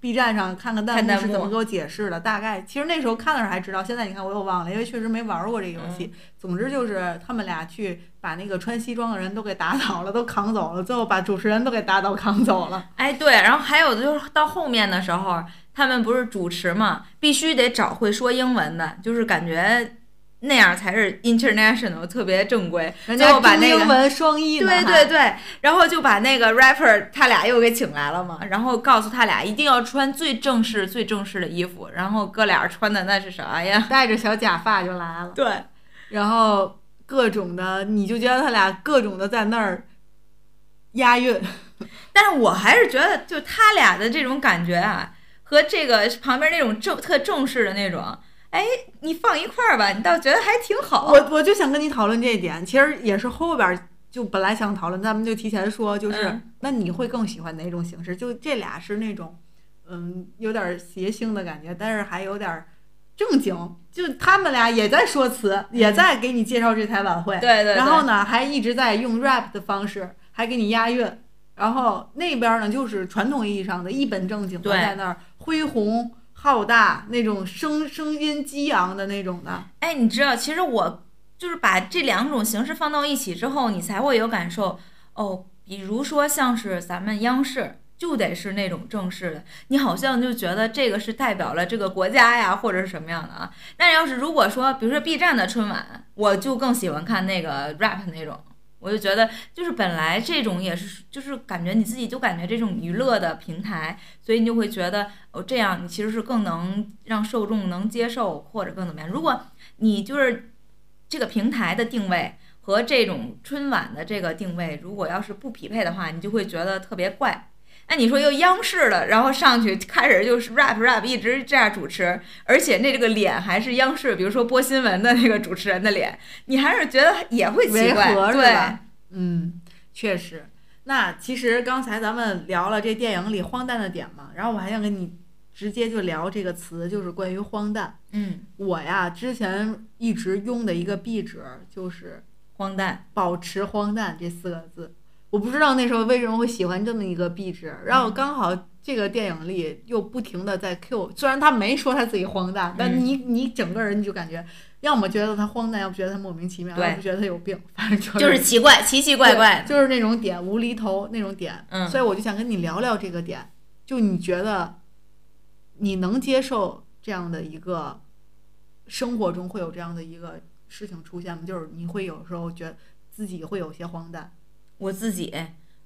B 站上看看弹幕幕是怎么给我解释的。大概其实那时候看的时候还知道，现在你看我又忘了，因为确实没玩过这个游戏。嗯总之就是他们俩去把那个穿西装的人都给打倒了，都扛走了，最后把主持人都给打倒扛走了。哎，对，然后还有的就是到后面的时候，他们不是主持嘛，必须得找会说英文的，就是感觉那样才是 international 特别正规。最人家中后把那个英文双译呢，对对对，然后就把那个 rapper 他俩又给请来了嘛，然后告诉他俩一定要穿最正式、最正式的衣服，然后哥俩穿的那是啥呀？戴着小假发就来了。对，然后各种的，你就觉得他俩各种的在那儿押韵，但是我还是觉得，就他俩的这种感觉啊，和这个旁边那种正特正式的那种，哎，你放一块儿吧，你倒觉得还挺好。我我就想跟你讨论这一点，其实也是后边儿就本来想讨论，咱们就提前说，就是、嗯那你会更喜欢哪种形式？就这俩是那种嗯有点儿谐星的感觉，但是还有点儿正经，就他们俩也在说词，也在给你介绍这台晚会，对对对，然后呢还一直在用 rap 的方式，还给你押韵。然后那边儿呢，就是传统意义上的一本正经的，在那儿恢宏浩大那种声声音激昂的那种的，哎，你知道，其实我就是把这两种形式放到一起之后，你才会有感受。哦，比如说像是咱们央视。就得是那种正式的，你好像就觉得这个是代表了这个国家呀，或者是什么样的啊？但要是如果说，比如说 B 站的春晚，我就更喜欢看那个 rap 那种，我就觉得就是本来这种也是，就是感觉你自己就感觉这种娱乐的平台，所以你就会觉得哦，这样你其实是更能让受众能接受或者更怎么样。如果你就是这个平台的定位和这种春晚的这个定位，如果要是不匹配的话，你就会觉得特别怪。那你说又央视的，然后上去开始就是 rap rap，一直这样主持，而且那这个脸还是央视，比如说播新闻的那个主持人的脸，你还是觉得也会奇怪，对，嗯，确实。那其实刚才咱们聊了这电影里荒诞的点嘛，然后我还想跟你直接就聊这个词，就是关于荒诞。嗯，我呀之前一直用的一个壁纸就是荒诞，保持荒诞这四个字。我不知道那时候为什么会喜欢这么一个壁纸，然后刚好这个电影里又不停的在 Q，虽然他没说他自己荒诞，但你你整个人就感觉，要么觉得他荒诞，要不觉得他莫名其妙，要不觉得他有病，反正就是奇怪，奇奇怪怪，就是那种点无厘头那种点。嗯，所以我就想跟你聊聊这个点，就你觉得你能接受这样的一个生活中会有这样的一个事情出现吗？就是你会有时候觉得自己会有些荒诞。我自己，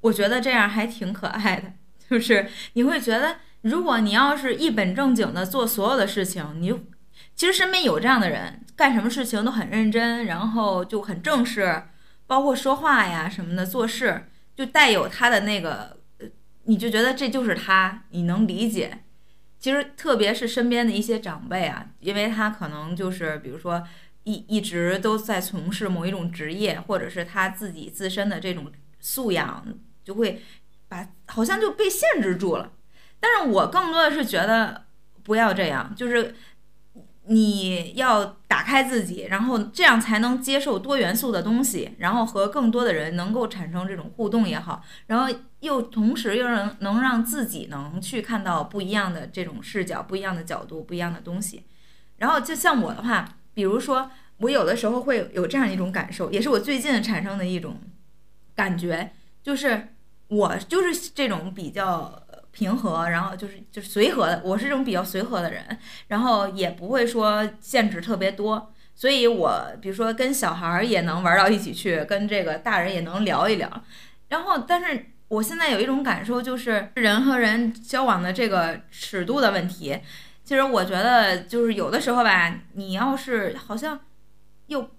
我觉得这样还挺可爱的，就是你会觉得，如果你要是一本正经的做所有的事情，你其实身边有这样的人，干什么事情都很认真，然后就很正式，包括说话呀什么的，做事就带有他的那个，你就觉得这就是他，你能理解。其实特别是身边的一些长辈啊，因为他可能就是比如说一一直都在从事某一种职业，或者是他自己自身的这种。素养就会把好像就被限制住了，但是我更多的是觉得不要这样，就是你要打开自己，然后这样才能接受多元素的东西，然后和更多的人能够产生这种互动也好，然后又同时又能能让自己能去看到不一样的这种视角、不一样的角度、不一样的东西。然后就像我的话，比如说我有的时候会有这样一种感受，也是我最近产生的一种。感觉就是我就是这种比较平和，然后就是就是随和的，我是这种比较随和的人，然后也不会说限制特别多，所以我比如说跟小孩儿也能玩到一起去，跟这个大人也能聊一聊，然后但是我现在有一种感受，就是人和人交往的这个尺度的问题，其实我觉得就是有的时候吧，你要是好像又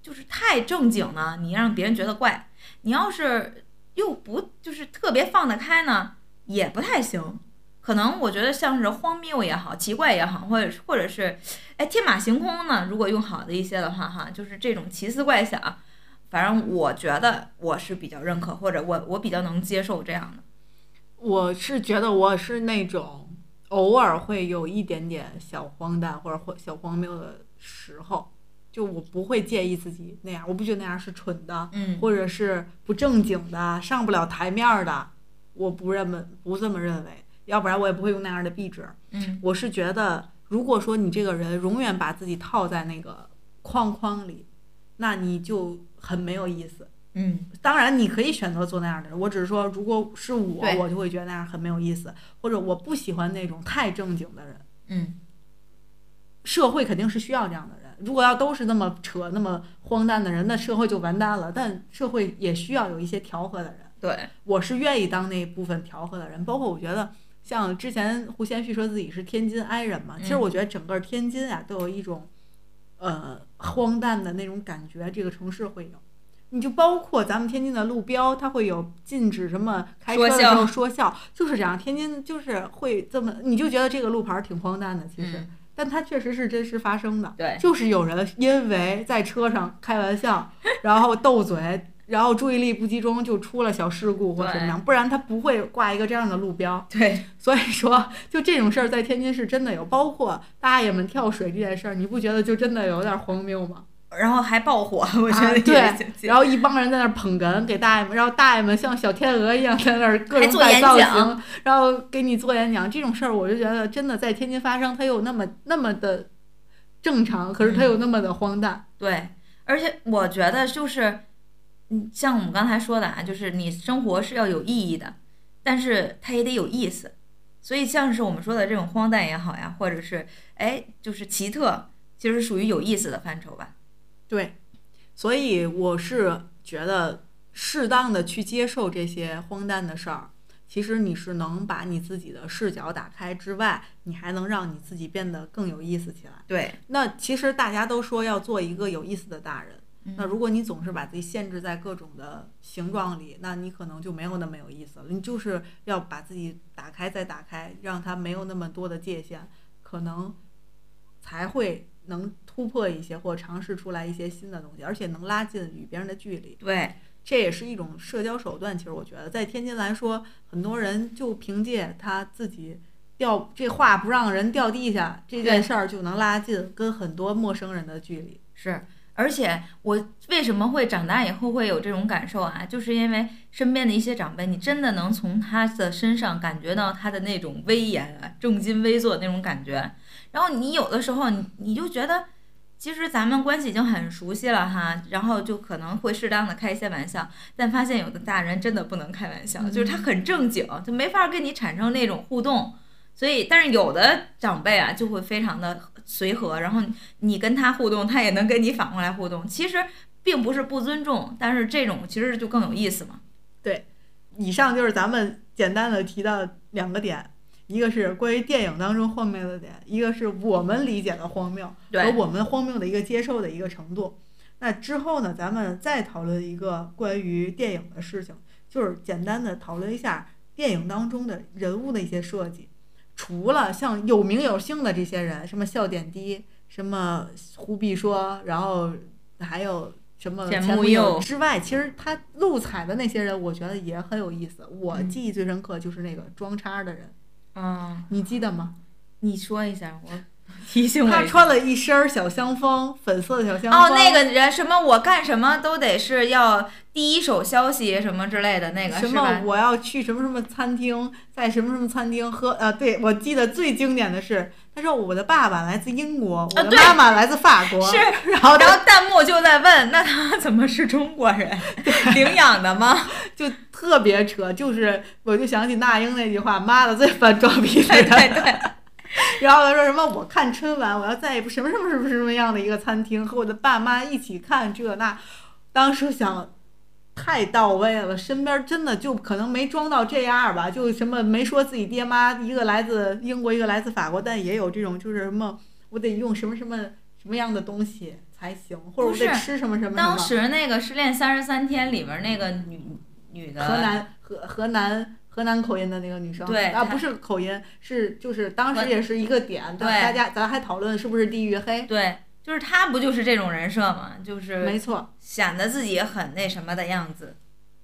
就是太正经呢，你让别人觉得怪。你要是又不就是特别放得开呢，也不太行。可能我觉得像是荒谬也好，奇怪也好，或者或者是，哎，天马行空呢。如果用好的一些的话，哈，就是这种奇思怪想，反正我觉得我是比较认可，或者我我比较能接受这样的。我是觉得我是那种偶尔会有一点点小荒诞或者或小荒谬的时候。就我不会介意自己那样，我不觉得那样是蠢的，嗯，或者是不正经的、上不了台面的，我不认为不这么认为，要不然我也不会用那样的壁纸。嗯，我是觉得，如果说你这个人永远把自己套在那个框框里，那你就很没有意思。嗯，当然你可以选择做那样的人，我只是说，如果是我，我就会觉得那样很没有意思，或者我不喜欢那种太正经的人。嗯，社会肯定是需要这样的。如果要都是那么扯、那么荒诞的人，那社会就完蛋了。但社会也需要有一些调和的人。对，我是愿意当那部分调和的人。包括我觉得，像之前胡先煦说自己是天津哀人嘛，其实我觉得整个天津啊都有一种，呃，荒诞的那种感觉。这个城市会有，你就包括咱们天津的路标，它会有禁止什么开车的时候说笑，就是这样。天津就是会这么，你就觉得这个路牌挺荒诞的，其实。但它确实是真实发生的，对，就是有人因为在车上开玩笑，然后斗嘴，然后注意力不集中，就出了小事故或者什么样，不然他不会挂一个这样的路标。对，所以说就这种事儿在天津是真的有，包括大爷们跳水这件事儿，你不觉得就真的有点荒谬吗？然后还爆火，我觉得对，然后一帮人在那儿捧哏给大爷们，然后大爷们像小天鹅一样在那儿各种摆造型，然后给你做演讲。这种事儿我就觉得真的在天津发生，它有那么那么的正常，可是它有那么的荒诞。对。而且我觉得就是，嗯，像我们刚才说的啊，就是你生活是要有意义的，但是它也得有意思。所以像是我们说的这种荒诞也好呀，或者是哎，就是奇特，其实属于有意思的范畴吧。对，所以我是觉得适当的去接受这些荒诞的事儿，其实你是能把你自己的视角打开之外，你还能让你自己变得更有意思起来。对，那其实大家都说要做一个有意思的大人，那如果你总是把自己限制在各种的形状里，那你可能就没有那么有意思了。你就是要把自己打开再打开，让它没有那么多的界限，可能才会能突破一些或尝试出来一些新的东西，而且能拉近与别人的距离。对，这也是一种社交手段。其实我觉得，在天津来说，很多人就凭借他自己掉这话不让人掉地下这件事儿，就能拉近跟很多陌生人的距离。是。而且我为什么会长大以后会有这种感受啊？就是因为身边的一些长辈，你真的能从他的身上感觉到他的那种威严啊、重金微坐那种感觉。然后你有的时候你你就觉得，其实咱们关系已经很熟悉了哈，然后就可能会适当的开一些玩笑，但发现有的大人真的不能开玩笑，就是他很正经，就没法跟你产生那种互动。所以，但是有的长辈啊就会非常的随和，然后你跟他互动，他也能跟你反过来互动。其实并不是不尊重，但是这种其实就更有意思嘛。对以上就是咱们简单的提到两个点，一个是关于电影当中荒谬的点，一个是我们理解的荒谬和，我们荒谬的一个接受的一个程度。那之后呢，咱们再讨论一个关于电影的事情，就是简单的讨论一下电影当中的人物的一些设计。除了像有名有姓的这些人，什么笑点低，什么忽必说，然后还有什么钱钱穆穆佑之外，其实他录彩的那些人，我觉得也很有意思。我嗯记忆最深刻就是那个装叉的人，嗯，啊你记得吗？你说一下，我提醒我。他穿了一身儿小香风，粉色的小香风。哦，那个人什么，我干什么都得是要第一手消息什么之类的那个什么？我要去什么什么餐厅，在什么什么餐厅喝啊？对，我记得最经典的是，他说我的爸爸来自英国，我的妈妈来自法国，是，然后然后弹幕就在问，那他怎么是中国人？领养的吗？就特别扯，就是我就想起那英那句话：“妈的，最烦装逼的对。对对，然后他说什么？我看春晚，我要在一部什么什么什么什么样的一个餐厅，和我的爸妈一起看这那。当时想，太到位了，身边真的就可能没装到这样吧，就什么没说自己爹妈一个来自英国，一个来自法国，但也有这种就是什么，我得用什么什么什么样的东西才行，或者我不得吃什么什么什 当。时那个《失恋三十三天》里面那个女女的河南河河南河南口音的那个女生，啊，对她不是口音，是就是当时也是一个点，对大家咱还讨论是不是地域黑，对，就是她不就是这种人设嘛，就是没错。显得自己很那什么的样子。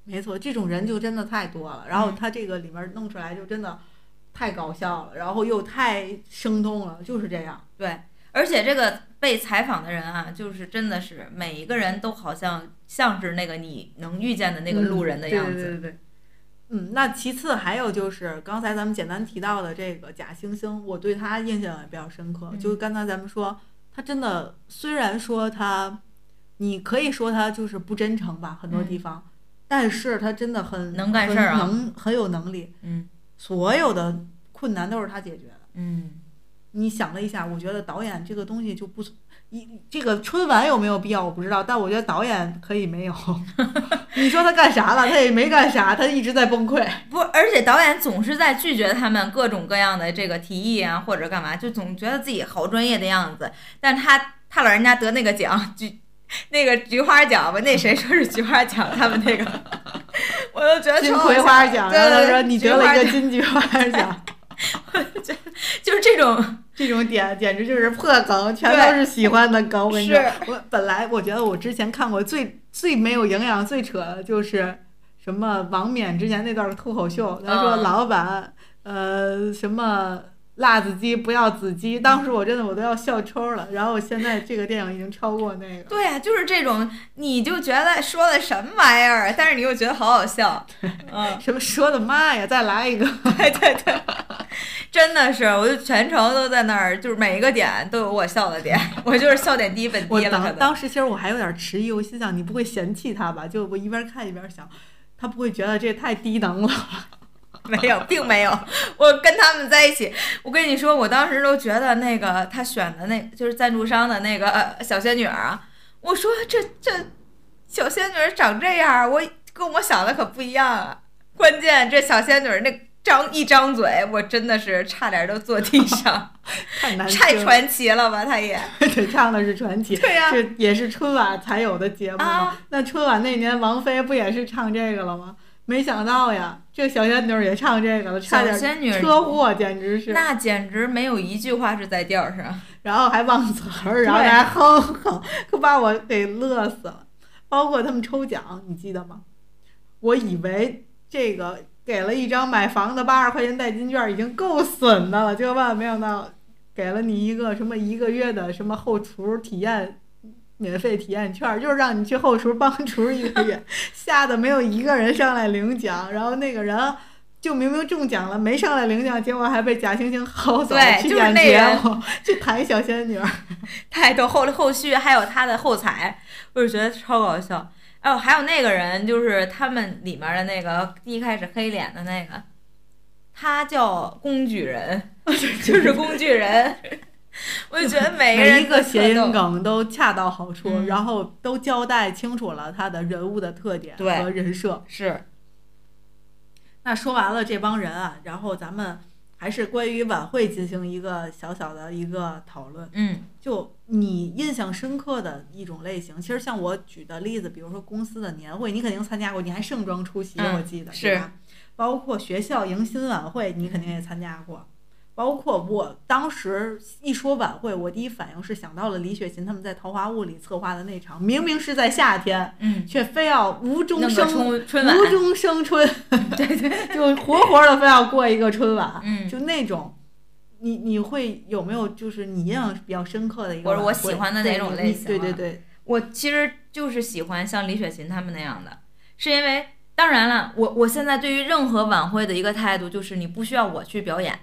没错，这种人就真的太多了。然后嗯他这个里面弄出来就真的太搞笑了，然后又太生动了，就是这样。对，而且这个被采访的人啊，就是真的是每一个人都好像像是那个你能遇见的那个路人的样子。嗯对对对对对嗯，那其次还有就是刚才咱们简单提到的这个贾星星，我对他印象也比较深刻。嗯。就刚才咱们说，他真的虽然说他，你可以说他就是不真诚吧，很多地方，但是他真的很能干事儿能很有能力，嗯。所有的困难都是他解决的。嗯，你想了一下，我觉得导演这个东西就不一这个春晚有没有必要我不知道，但我觉得导演可以没有。你说他干啥了？他也没干啥，他一直在崩溃。不，而且导演总是在拒绝他们各种各样的这个提议啊，或者干嘛，就总觉得自己好专业的样子。但他他老人家得那个奖，菊那个菊花奖吧，那谁说是菊花奖？他们那个，我就觉得金葵花奖，对然后他对对，说你得了一个金菊花奖，花 奖就是这种，这种点简直就是破梗，全都是喜欢的梗。我跟你说，我本来我觉得我之前看过最最没有营养、最扯的就是什么王冕之前那段脱口秀，他说嗯老板，呃，什么。辣子鸡不要子鸡，当时我真的我都要笑抽了。然后我现在这个电影已经超过那个，对啊，就是这种，你就觉得说的什么玩意儿，但是你又觉得好好笑，嗯，什么说的妈呀，再来一个，对对对，真的是，我就全程都在那儿，就是每一个点都有我笑的点，我就是笑点低粉我低了。可当时其实我还有点迟疑，我心想你不会嫌弃他吧？就我一边看一边想，他不会觉得这太低能了吧？没有，并没有。我跟他们在一起，我跟你说，我当时都觉得那个他选的那就是赞助商的那个、呃、小仙女儿啊，我说这这小仙女儿长这样，我跟我想的可不一样啊。关键这小仙女儿那张一张嘴，我真的是差点都坐地上，太难。太传奇了吧？他也对，唱的是传奇，对呀、这也是春晚才有的节目吗？啊那春晚那年王菲不也是唱这个了吗？没想到呀，这小仙女也唱这个了，差点车祸，简直是，那简直没有一句话是在调上。然后还忘词儿，然后还哼哼，可把我给乐死了。包括他们抽奖，你记得吗？我以为这个给了一张买房的八十块钱代金券已经够损的了，结果万万没想到给了你一个什么一个月的什么后厨体验。免费体验券就是让你去后厨帮厨一个月，吓得没有一个人上来领奖，然后那个人就明明中奖了没上来领奖，结果还被假惺惺薅走对就是去演节那去弹小仙女儿。太逗，后后续还有他的后采，我就觉得超搞笑。哦，还有那个人，就是他们里面的那个一开始黑脸的那个，他叫工具人，就是工具人。我就觉得每一个谐音梗都恰到好处，嗯然后都交代清楚了他的人物的特点和人设。是那说完了这帮人啊，然后咱们还是关于晚会进行一个小小的一个讨论。嗯就你印象深刻的一种类型，其实像我举的例子，比如说公司的年会，你肯定参加过，你还盛装出席，嗯我记得是吧？包括学校迎新晚会，你肯定也参加过。包括我当时一说晚会，我第一反应是想到了李雪琴他们在《桃花坞》里策划的那场，明明是在夏天，嗯，却非要无中生春春，无中生春，对对，就活活的非要过一个春晚，嗯，就那种，你你会有没有就是你印象比较深刻的一个晚会？我我喜欢的哪种类型啊对对对，我其实就是喜欢像李雪琴他们那样的，是因为当然了，我我现在对于任何晚会的一个态度就是你不需要我去表演，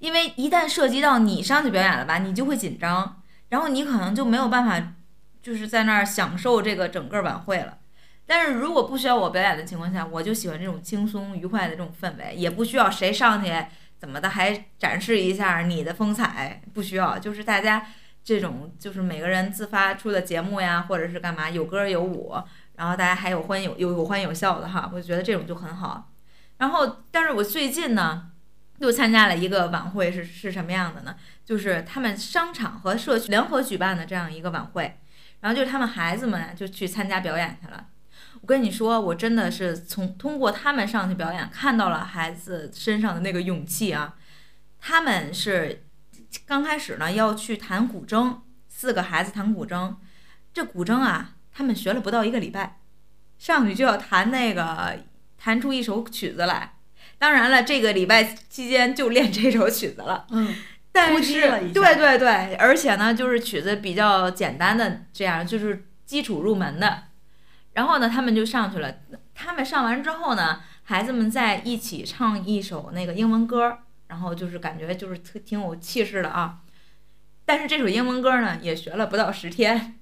因为一旦涉及到你上去表演了吧，你就会紧张，然后你可能就没有办法就是在那儿享受这个整个晚会了。但是如果不需要我表演的情况下，我就喜欢这种轻松愉快的这种氛围，也不需要谁上去怎么的还展示一下你的风采，不需要，就是大家这种就是每个人自发出的节目呀，或者是干嘛有歌有舞，然后大家还有欢有有有欢有笑的哈，我觉得这种就很好。然后，但是我最近呢，又参加了一个晚会是，是什么样的呢？就是他们商场和社区联合举办的这样一个晚会，然后就是他们孩子们就去参加表演去了。我跟你说，我真的是从通过他们上去表演，看到了孩子身上的那个勇气啊。他们是刚开始呢要去弹古筝，四个孩子弹古筝，这古筝啊，他们学了不到一个礼拜，上去就要弹那个弹出一首曲子来。当然了，这个礼拜期间就练这首曲子了。嗯，但是了对对对，而且呢，就是曲子比较简单的，这样就是基础入门的。然后呢，他们就上去了。他们上完之后呢，孩子们在一起唱一首那个英文歌，然后就是感觉就是特挺有气势的啊。但是这首英文歌呢，也学了不到十天，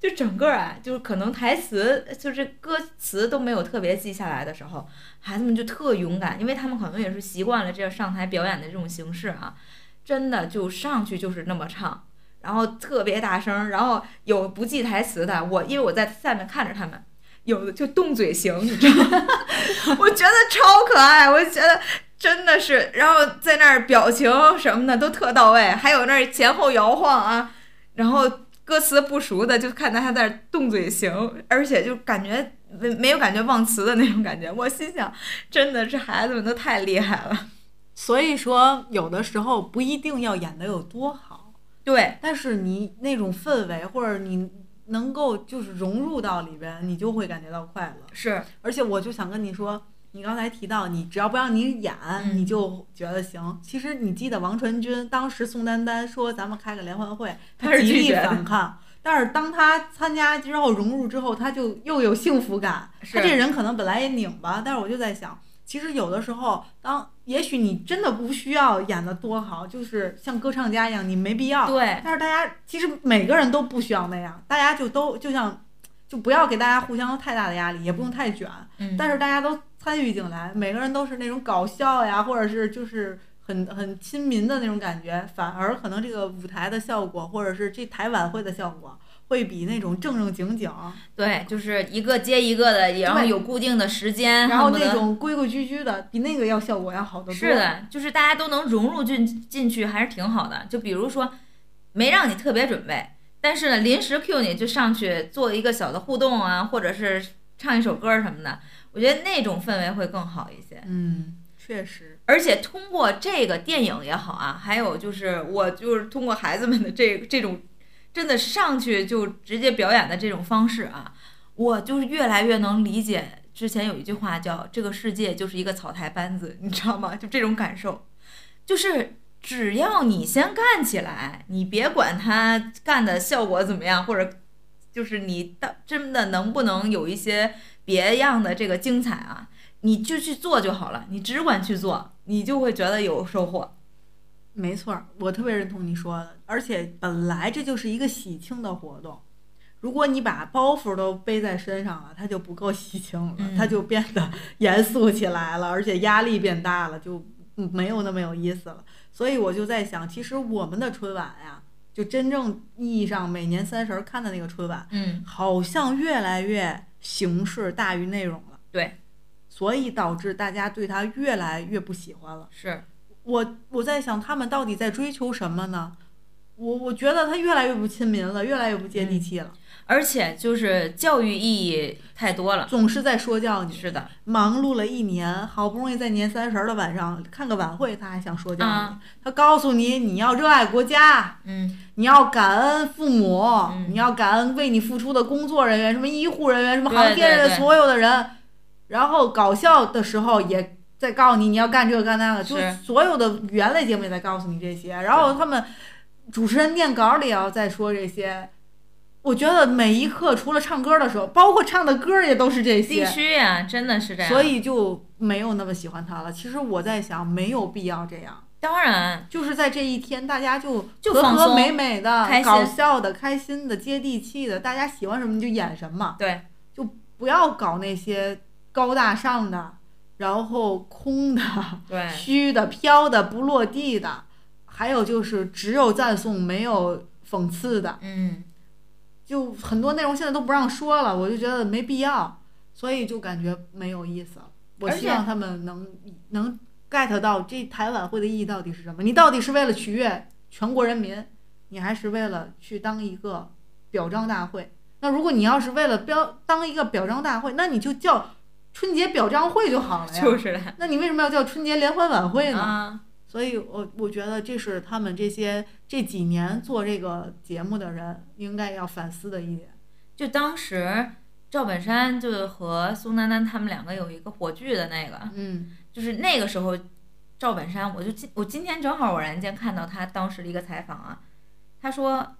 就整个啊，就是可能台词就是歌词都没有特别记下来的时候，孩子们就特勇敢，因为他们可能也是习惯了这样上台表演的这种形式啊，真的就上去就是那么唱，然后特别大声，然后有不记台词的，我因为我在下面看着他们，有的就动嘴型，你知道吗？我觉得超可爱，我觉得真的是，然后在那儿表情什么的都特到位，还有那前后摇晃啊，然后歌词不熟的就看到他在那动嘴型，而且就感觉没没有感觉忘词的那种感觉，我心想，真的是孩子们都太厉害了，所以说有的时候不一定要演的有多好，对，但是你那种氛围或者你能够就是融入到里边，你就会感觉到快乐。是，而且我就想跟你说，你刚才提到你只要不让你演，嗯你就觉得行。其实你记得王传君当时宋丹丹说咱们开个联欢会，他极力反抗。但是当他参加之后融入之后，他就又有幸福感。是他这人可能本来也拧巴，但是我就在想，其实有的时候，当也许你真的不需要演的多好，就是像歌唱家一样，你没必要。对，但是大家其实每个人都不需要那样，大家就都就像，就不要给大家互相太大的压力，也不用太卷。嗯，但是大家都参与进来，每个人都是那种搞笑呀，或者是就是很很亲民的那种感觉，反而可能这个舞台的效果，或者是这台晚会的效果。会比那种正正经经，对，就是一个接一个的，然后有固定的时间，然后那种规规矩矩的，比那个要效果要好得多。是的，就是大家都能融入进进去，还是挺好的。就比如说，没让你特别准备，但是呢，临时 Q 你就上去做一个小的互动啊，或者是唱一首歌什么的，我觉得那种氛围会更好一些。嗯，确实。而且通过这个电影也好啊，还有就是我就是通过孩子们的这这种。真的上去就直接表演的这种方式啊，我就是越来越能理解。之前有一句话叫“这个世界就是一个草台班子”，你知道吗？就这种感受，就是只要你先干起来，你别管他干的效果怎么样，或者就是你到真的能不能有一些别样的这个精彩啊，你就去做就好了，你只管去做，你就会觉得有收获。没错，我特别认同你说的。而且本来这就是一个喜庆的活动，如果你把包袱都背在身上了，它就不够喜庆了，它就变得严肃起来了，而且压力变大了，就没有那么有意思了。所以我就在想，其实我们的春晚呀，就真正意义上每年三十看的那个春晚，嗯，好像越来越形式大于内容了。对，所以导致大家对它越来越不喜欢了。是。我我在想，他们到底在追求什么呢？我我觉得他越来越不亲民了，越来越不接地气了，而且就是教育意义太多了，总是在说教你。是的，忙碌了一年，好不容易在年三十的晚上看个晚会，他还想说教你。他告诉你，你要热爱国家，嗯，你要感恩父母，你要感恩为你付出的工作人员，什么医护人员，什么航天人，所有的人。然后搞笑的时候也。在告诉你你要干这个干那个，就所有的语言类节目也在告诉你这些。然后他们主持人念稿里也要再说这些。我觉得每一刻除了唱歌的时候，包括唱的歌也都是这些。必须呀，真的是这样。所以就没有那么喜欢他了。其实我在想，没有必要这样。当然，就是在这一天，大家就就和和美美的、搞笑的、开心的、接地气的，大家喜欢什么就演什么。对，就不要搞那些高大上的。然后空的、虚的、飘的、不落地的，还有就是只有赞颂没有讽刺的，嗯，就很多内容现在都不让说了，我就觉得没必要，所以就感觉没有意思。我希望他们能能 get 到这台晚会的意义到底是什么？你到底是为了取悦全国人民，你还是为了去当一个表彰大会？那如果你要是为了标当一个表彰大会，那你就叫。春节表彰会就好了呀，就是的。那你为什么要叫春节联欢晚会呢？所以，我我觉得这是他们这些这几年做这个节目的人应该要反思的一点。就当时赵本山就和宋丹丹他们两个有一个火炬的那个，嗯，就是那个时候，赵本山，我就今我今天正好偶然间看到他当时的一个采访啊，他说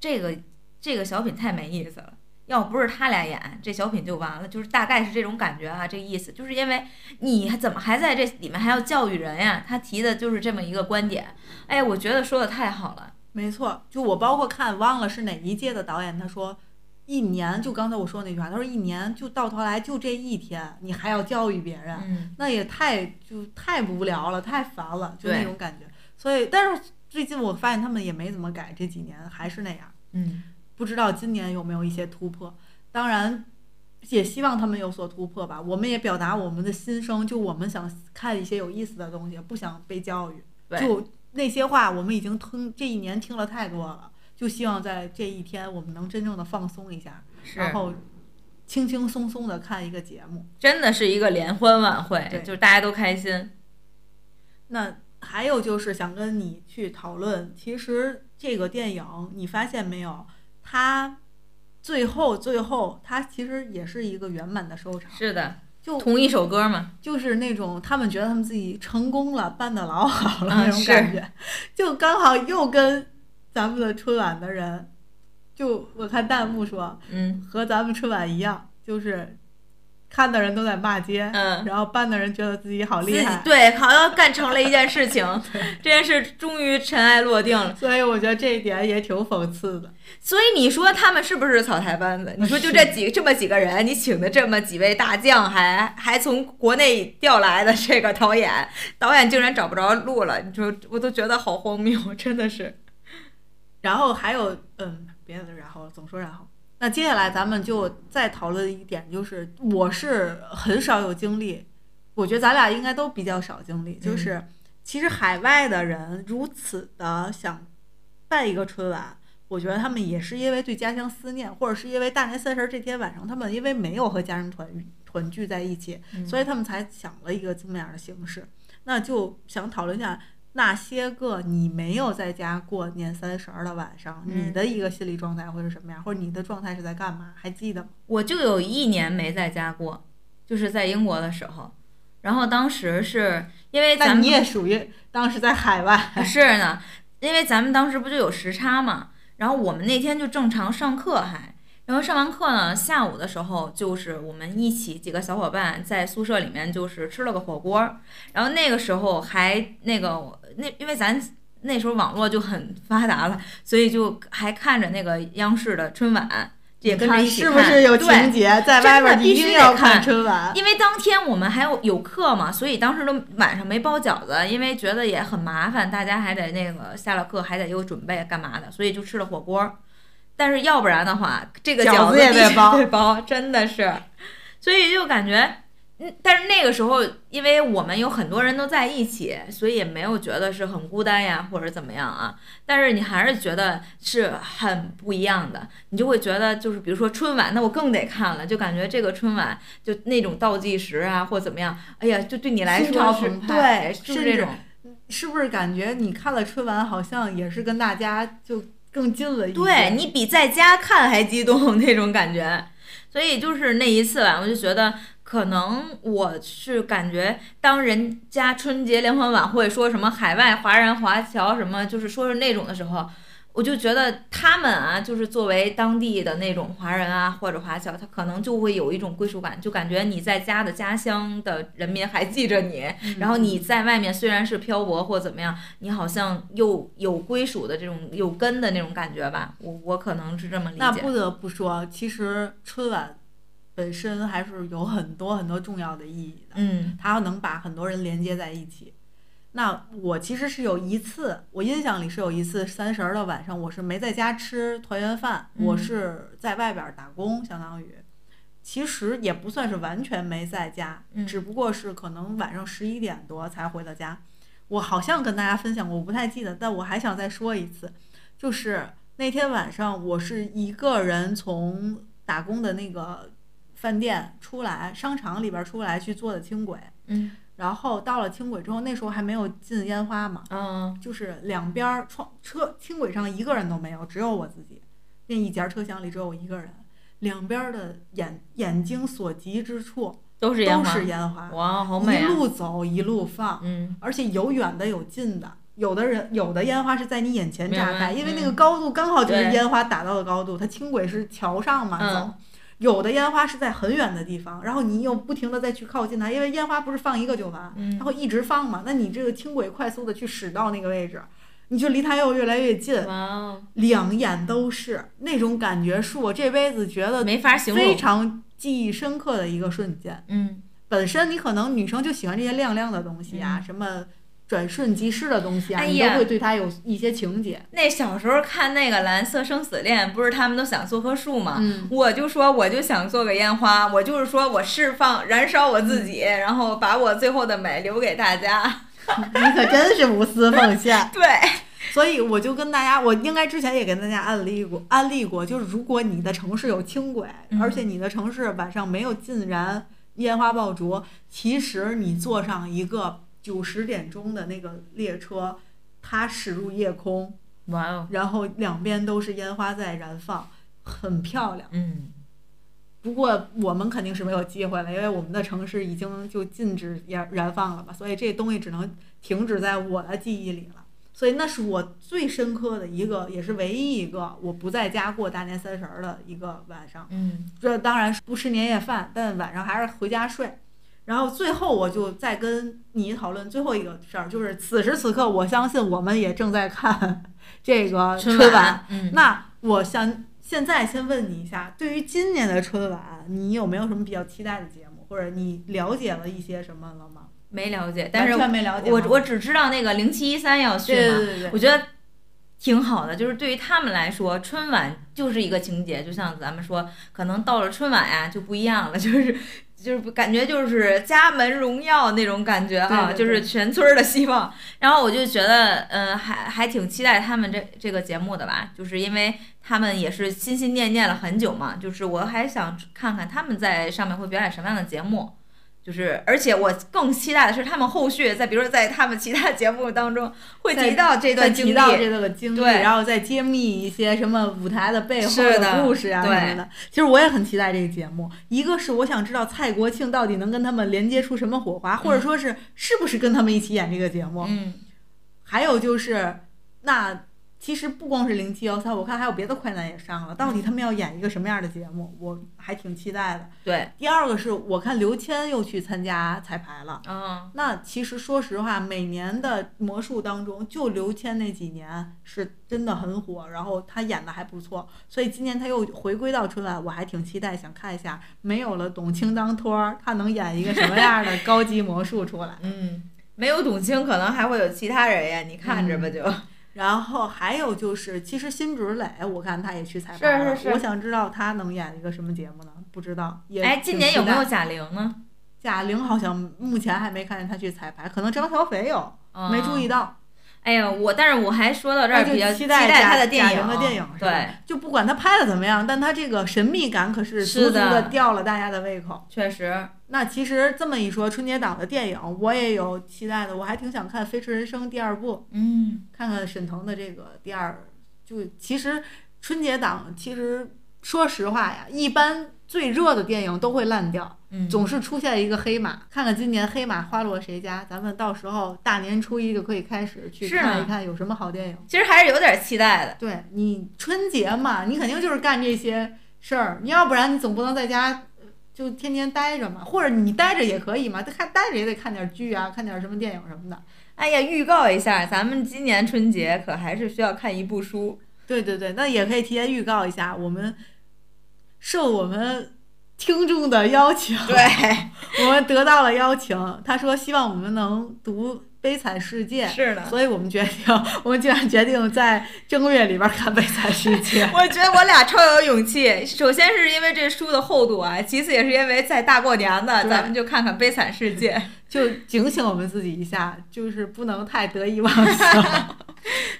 这个这个小品太没意思了。要不是他俩演这小品就完了，就是大概是这种感觉啊，这个意思，就是因为你怎么还在这里面还要教育人呀？他提的就是这么一个观点，哎，我觉得说的太好了。没错，就我包括看忘了是哪一届的导演，他说一年就刚才我说那句话，他说一年就到头来就这一天，你还要教育别人，那也太就太无聊了，太烦了，就那种感觉。所以，但是最近我发现他们也没怎么改，这几年还是那样。嗯。不知道今年有没有一些突破，当然也希望他们有所突破吧。我们也表达我们的心声，就我们想看一些有意思的东西，不想被教育。就那些话，我们已经听这一年听了太多了，就希望在这一天我们能真正的放松一下，然后轻轻松松的看一个节目。真的是一个联欢晚会，就是大家都开心。那还有就是想跟你去讨论，其实这个电影你发现没有？他最后最后，他其实也是一个圆满的收场。是的，就同一首歌嘛，就是那种他们觉得他们自己成功了，办的老好了那种感觉，就刚好又跟咱们的春晚的人，就我看弹幕说，嗯，和咱们春晚一样，就是看的人都在骂街，嗯，然后办的人觉得自己好厉害，对，好像干成了一件事情，这件事终于尘埃落定了。所以我觉得这一点也挺讽刺的。所以你说他们是不是草台班子？你说就这几这么几个人，你请的这么几位大将，还还从国内调来的这个导演，导演竟然找不着路了，你说我都觉得好荒谬，真的是。然后还有，嗯，别的然后总说然后。那接下来咱们就再讨论一点，就是我是很少有经历，我觉得咱俩应该都比较少经历，就是其实海外的人如此的想办一个春晚，我觉得他们也是因为对家乡思念，或者是因为大年三十这天晚上他们因为没有和家人团团聚在一起，所以他们才想了一个这么样的形式。那就想讨论一下。那些个你没有在家过年三十儿的晚上，你的一个心理状态会是什么样？或者你的状态是在干嘛？还记得吗？我就有一年没在家过，就是在英国的时候。然后当时是因为咱们你也属于当时在海外。是呢，因为咱们当时不就有时差嘛。然后我们那天就正常上课还。然后上完课呢，下午的时候就是我们一起几个小伙伴在宿舍里面就是吃了个火锅，然后那个时候还那个那因为咱那时候网络就很发达了，所以就还看着那个央视的春晚，也跟着一起看。是不是有情节？在外边必须要看春晚。因为当天我们还有有课嘛，所以当时都晚上没包饺子，因为觉得也很麻烦，大家还得那个下了课还得又准备干嘛的，所以就吃了火锅。但是要不然的话，这个饺子也得包，包真的是，所以就感觉，嗯，但是那个时候，因为我们有很多人都在一起，所以也没有觉得是很孤单呀，或者怎么样啊。但是你还是觉得是很不一样的，你就会觉得就是比如说春晚，那我更得看了，就感觉这个春晚就那种倒计时啊，或怎么样，哎呀，就对你来说是，对，是这种，是不是感觉你看了春晚，好像也是跟大家就。更近了一对你比在家看还激动那种感觉，所以就是那一次吧，我就觉得可能我是感觉，当人家春节联欢晚会说什么海外华人华侨什么，就是说是那种的时候。我就觉得他们啊，就是作为当地的那种华人啊，或者华侨，他可能就会有一种归属感，就感觉你在家的家乡的人民还记着你，然后你在外面虽然是漂泊或怎么样，你好像又有归属的这种有根的那种感觉吧。我我可能是这么理解。那不得不说，其实春晚本身还是有很多很多重要的意义的。嗯，它能把很多人连接在一起。那我其实是有一次，我印象里是有一次三十儿的晚上，我是没在家吃团圆饭，我是在外边打工，相当于，其实也不算是完全没在家，只不过是可能晚上十一点多才回到家。我好像跟大家分享过，我不太记得，但我还想再说一次，就是那天晚上我是一个人从打工的那个饭店出来，商场里边出来去坐的轻轨，嗯。然后到了轻轨之后，那时候还没有禁烟花嘛，嗯，就是两边窗车轻轨上一个人都没有，只有我自己，那一节车厢里只有我一个人，两边的眼眼睛所及之处都是都是烟花，哇，好美啊！一路走一路放，嗯，而且有远的有近的，有的人有的烟花是在你眼前炸开，因为那个高度刚好就是烟花打到的高度，它轻轨是桥上嘛走。有的烟花是在很远的地方，然后你又不停的再去靠近它，因为烟花不是放一个就完，它会一直放嘛。那你这个轻轨快速的去驶到那个位置，你就离它又越来越近，两眼都是那种感觉，是我这辈子觉得没法形容非常记忆深刻的一个瞬间。嗯，本身你可能女生就喜欢这些亮亮的东西啊，什么。转瞬即逝的东西啊，你都会对它有一些情节。那小时候看那个《蓝色生死恋》，不是他们都想做棵树吗？嗯，我就说我就想做个烟花，我就是说我释放、燃烧我自己，然后把我最后的美留给大家。你可真是无私奉献。对，所以我就跟大家，我应该之前也跟大家安利过，安利过，就是如果你的城市有轻轨，而且你的城市晚上没有禁燃烟花爆竹，其实你坐上一个。九十点钟的那个列车，它驶入夜空，哇哦！然后两边都是烟花在燃放，很漂亮。嗯。不过我们肯定是没有机会了，因为我们的城市已经就禁止燃燃放了吧，所以这东西只能停止在我的记忆里了。所以那是我最深刻的一个，也是唯一一个我不在家过大年三十儿的一个晚上。嗯这当然是不吃年夜饭，但晚上还是回家睡。然后最后我就再跟你讨论最后一个事儿，就是此时此刻，我相信我们也正在看这个春晚，嗯，那我想现在先问你一下，对于今年的春晚，你有没有什么比较期待的节目，或者你了解了一些什么了吗？没了解，但是完全没了解我我只知道那个零七一三要去嘛，对对对对我觉得挺好的，就是对于他们来说，春晚就是一个情节，就像咱们说，可能到了春晚呀就不一样了，就是。就是感觉就是家门荣耀那种感觉啊，对对对就是全村儿的希望。然后我就觉得，嗯、还还挺期待他们这这个节目的吧，就是因为他们也是心心念念了很久嘛。就是我还想看看他们在上面会表演什么样的节目。就是，而且我更期待的是他们后续在，比如说在他们其他节目当中 会提到这段经历，提到这个经历，对然后再揭秘一些什么舞台的背后的故事啊什么的。其实我也很期待这个节目，一个是我想知道蔡国庆到底能跟他们连接出什么火花，或者说是是不是跟他们一起演这个节目。嗯，还有就是，那其实不光是零七幺三，我看还有别的快男也上了，到底他们要演一个什么样的节目，我还挺期待的。对，第二个是我看刘谦又去参加彩排了。嗯，那其实说实话，每年的魔术当中，就刘谦那几年是真的很火，然后他演的还不错，所以今年他又回归到春晚，我还挺期待，想看一下没有了董卿当托儿，他能演一个什么样的高级魔术出来。嗯，没有董卿，可能还会有其他人呀，你看着吧就。然后还有就是，其实辛芷蕾，我看她也去彩排了，是是是我想知道她能演一个什么节目呢？不知道，也哎，今年有没有贾玲呢？贾玲？好像目前还没看见她去彩排，可能张小斐有，没注意到。到。哎呀，我但是我还说到这儿比较期待贾待她的电影，对，，就不管他拍的怎么样，但他这个神秘感可是足足的的吊了大家的胃口。确实，那其实这么一说，春节档的电影我也有期待的，我还挺想看《飞驰人生》第二部，嗯，看看沈腾的这个第二。就其实春节档，其实说实话呀，一般最热的电影都会烂掉，嗯，总是出现一个黑马。看看今年黑马花落谁家，咱们到时候大年初一就可以开始去看一看有什么好电影。其实还是有点期待的。对你春节嘛，你肯定就是干这些事儿，你要不然你总不能在家呃就天天待着嘛，或者你待着也可以嘛，看待着也得看点剧啊，看点什么电影什么的。哎呀，预告一下，咱们今年春节可还是需要看一部书。对对对，那也可以提前预告一下，我们受我们听众的邀请，对，我们得到了邀请，他说希望我们能读《悲惨世界》。是的。所以我们决定，我们竟然决定在正月里边看《悲惨世界》。我觉得我俩超有勇气。首先是因为这书的厚度啊，其次也是因为在大过年的，咱们就看看《悲惨世界》。就警醒我们自己一下，就是不能太得意忘形。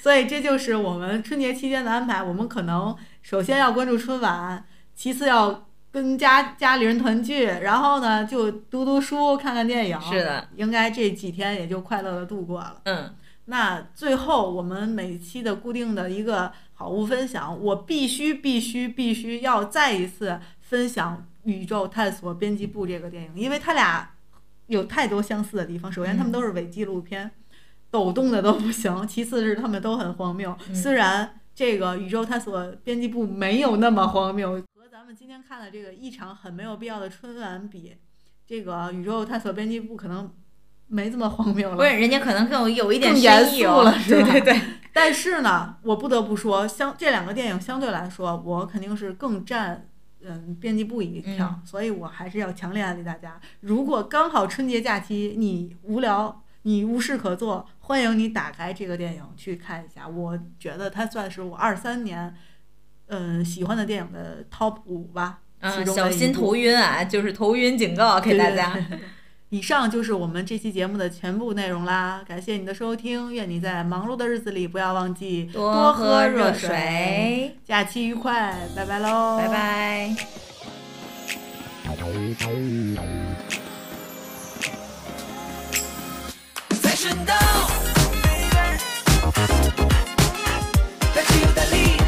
所以这就是我们春节期间的安排。我们可能首先要关注春晚，其次要跟家家里人团聚，然后呢就读读书、看看电影。是的，应该这几天也就快乐的度过了。嗯，那最后我们每期的固定的一个好物分享，我必须必须必须要再一次分享《宇宙探索编辑部》这个电影，因为它俩有太多相似的地方。首先，他们都是伪纪录片，抖动的都不行；其次是他们都很荒谬。嗯虽然这个《宇宙探索编辑部》没有那么荒谬，和咱们今天看的这个一场很没有必要的春晚比，这个《宇宙探索编辑部》可能没这么荒谬了。不是，人家可能更有有一点更严肃了是吧对对对，但是呢，我不得不说，相这两个电影相对来说，我肯定是更占嗯编辑部一票，嗯所以我还是要强烈安利大家，如果刚好春节假期你无聊，你无事可做，欢迎你打开这个电影去看一下。我觉得它算是我二三年嗯喜欢的电影的 top 五吧。其嗯，小心头晕啊，就是头晕警告给大家。对对对对以上就是我们这期节目的全部内容啦，感谢你的收听，愿你在忙碌的日子里不要忘记多喝喝热水。水，假期愉快，拜拜喽，拜。拜。在顺道，在自由的力，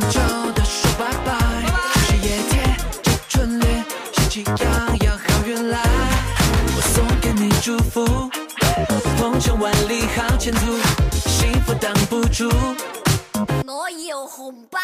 悄悄的说拜拜。除夕夜贴着春联，喜气洋洋好运来。我送给你祝福，鹏程万里好前途，幸福挡不住。我有红包。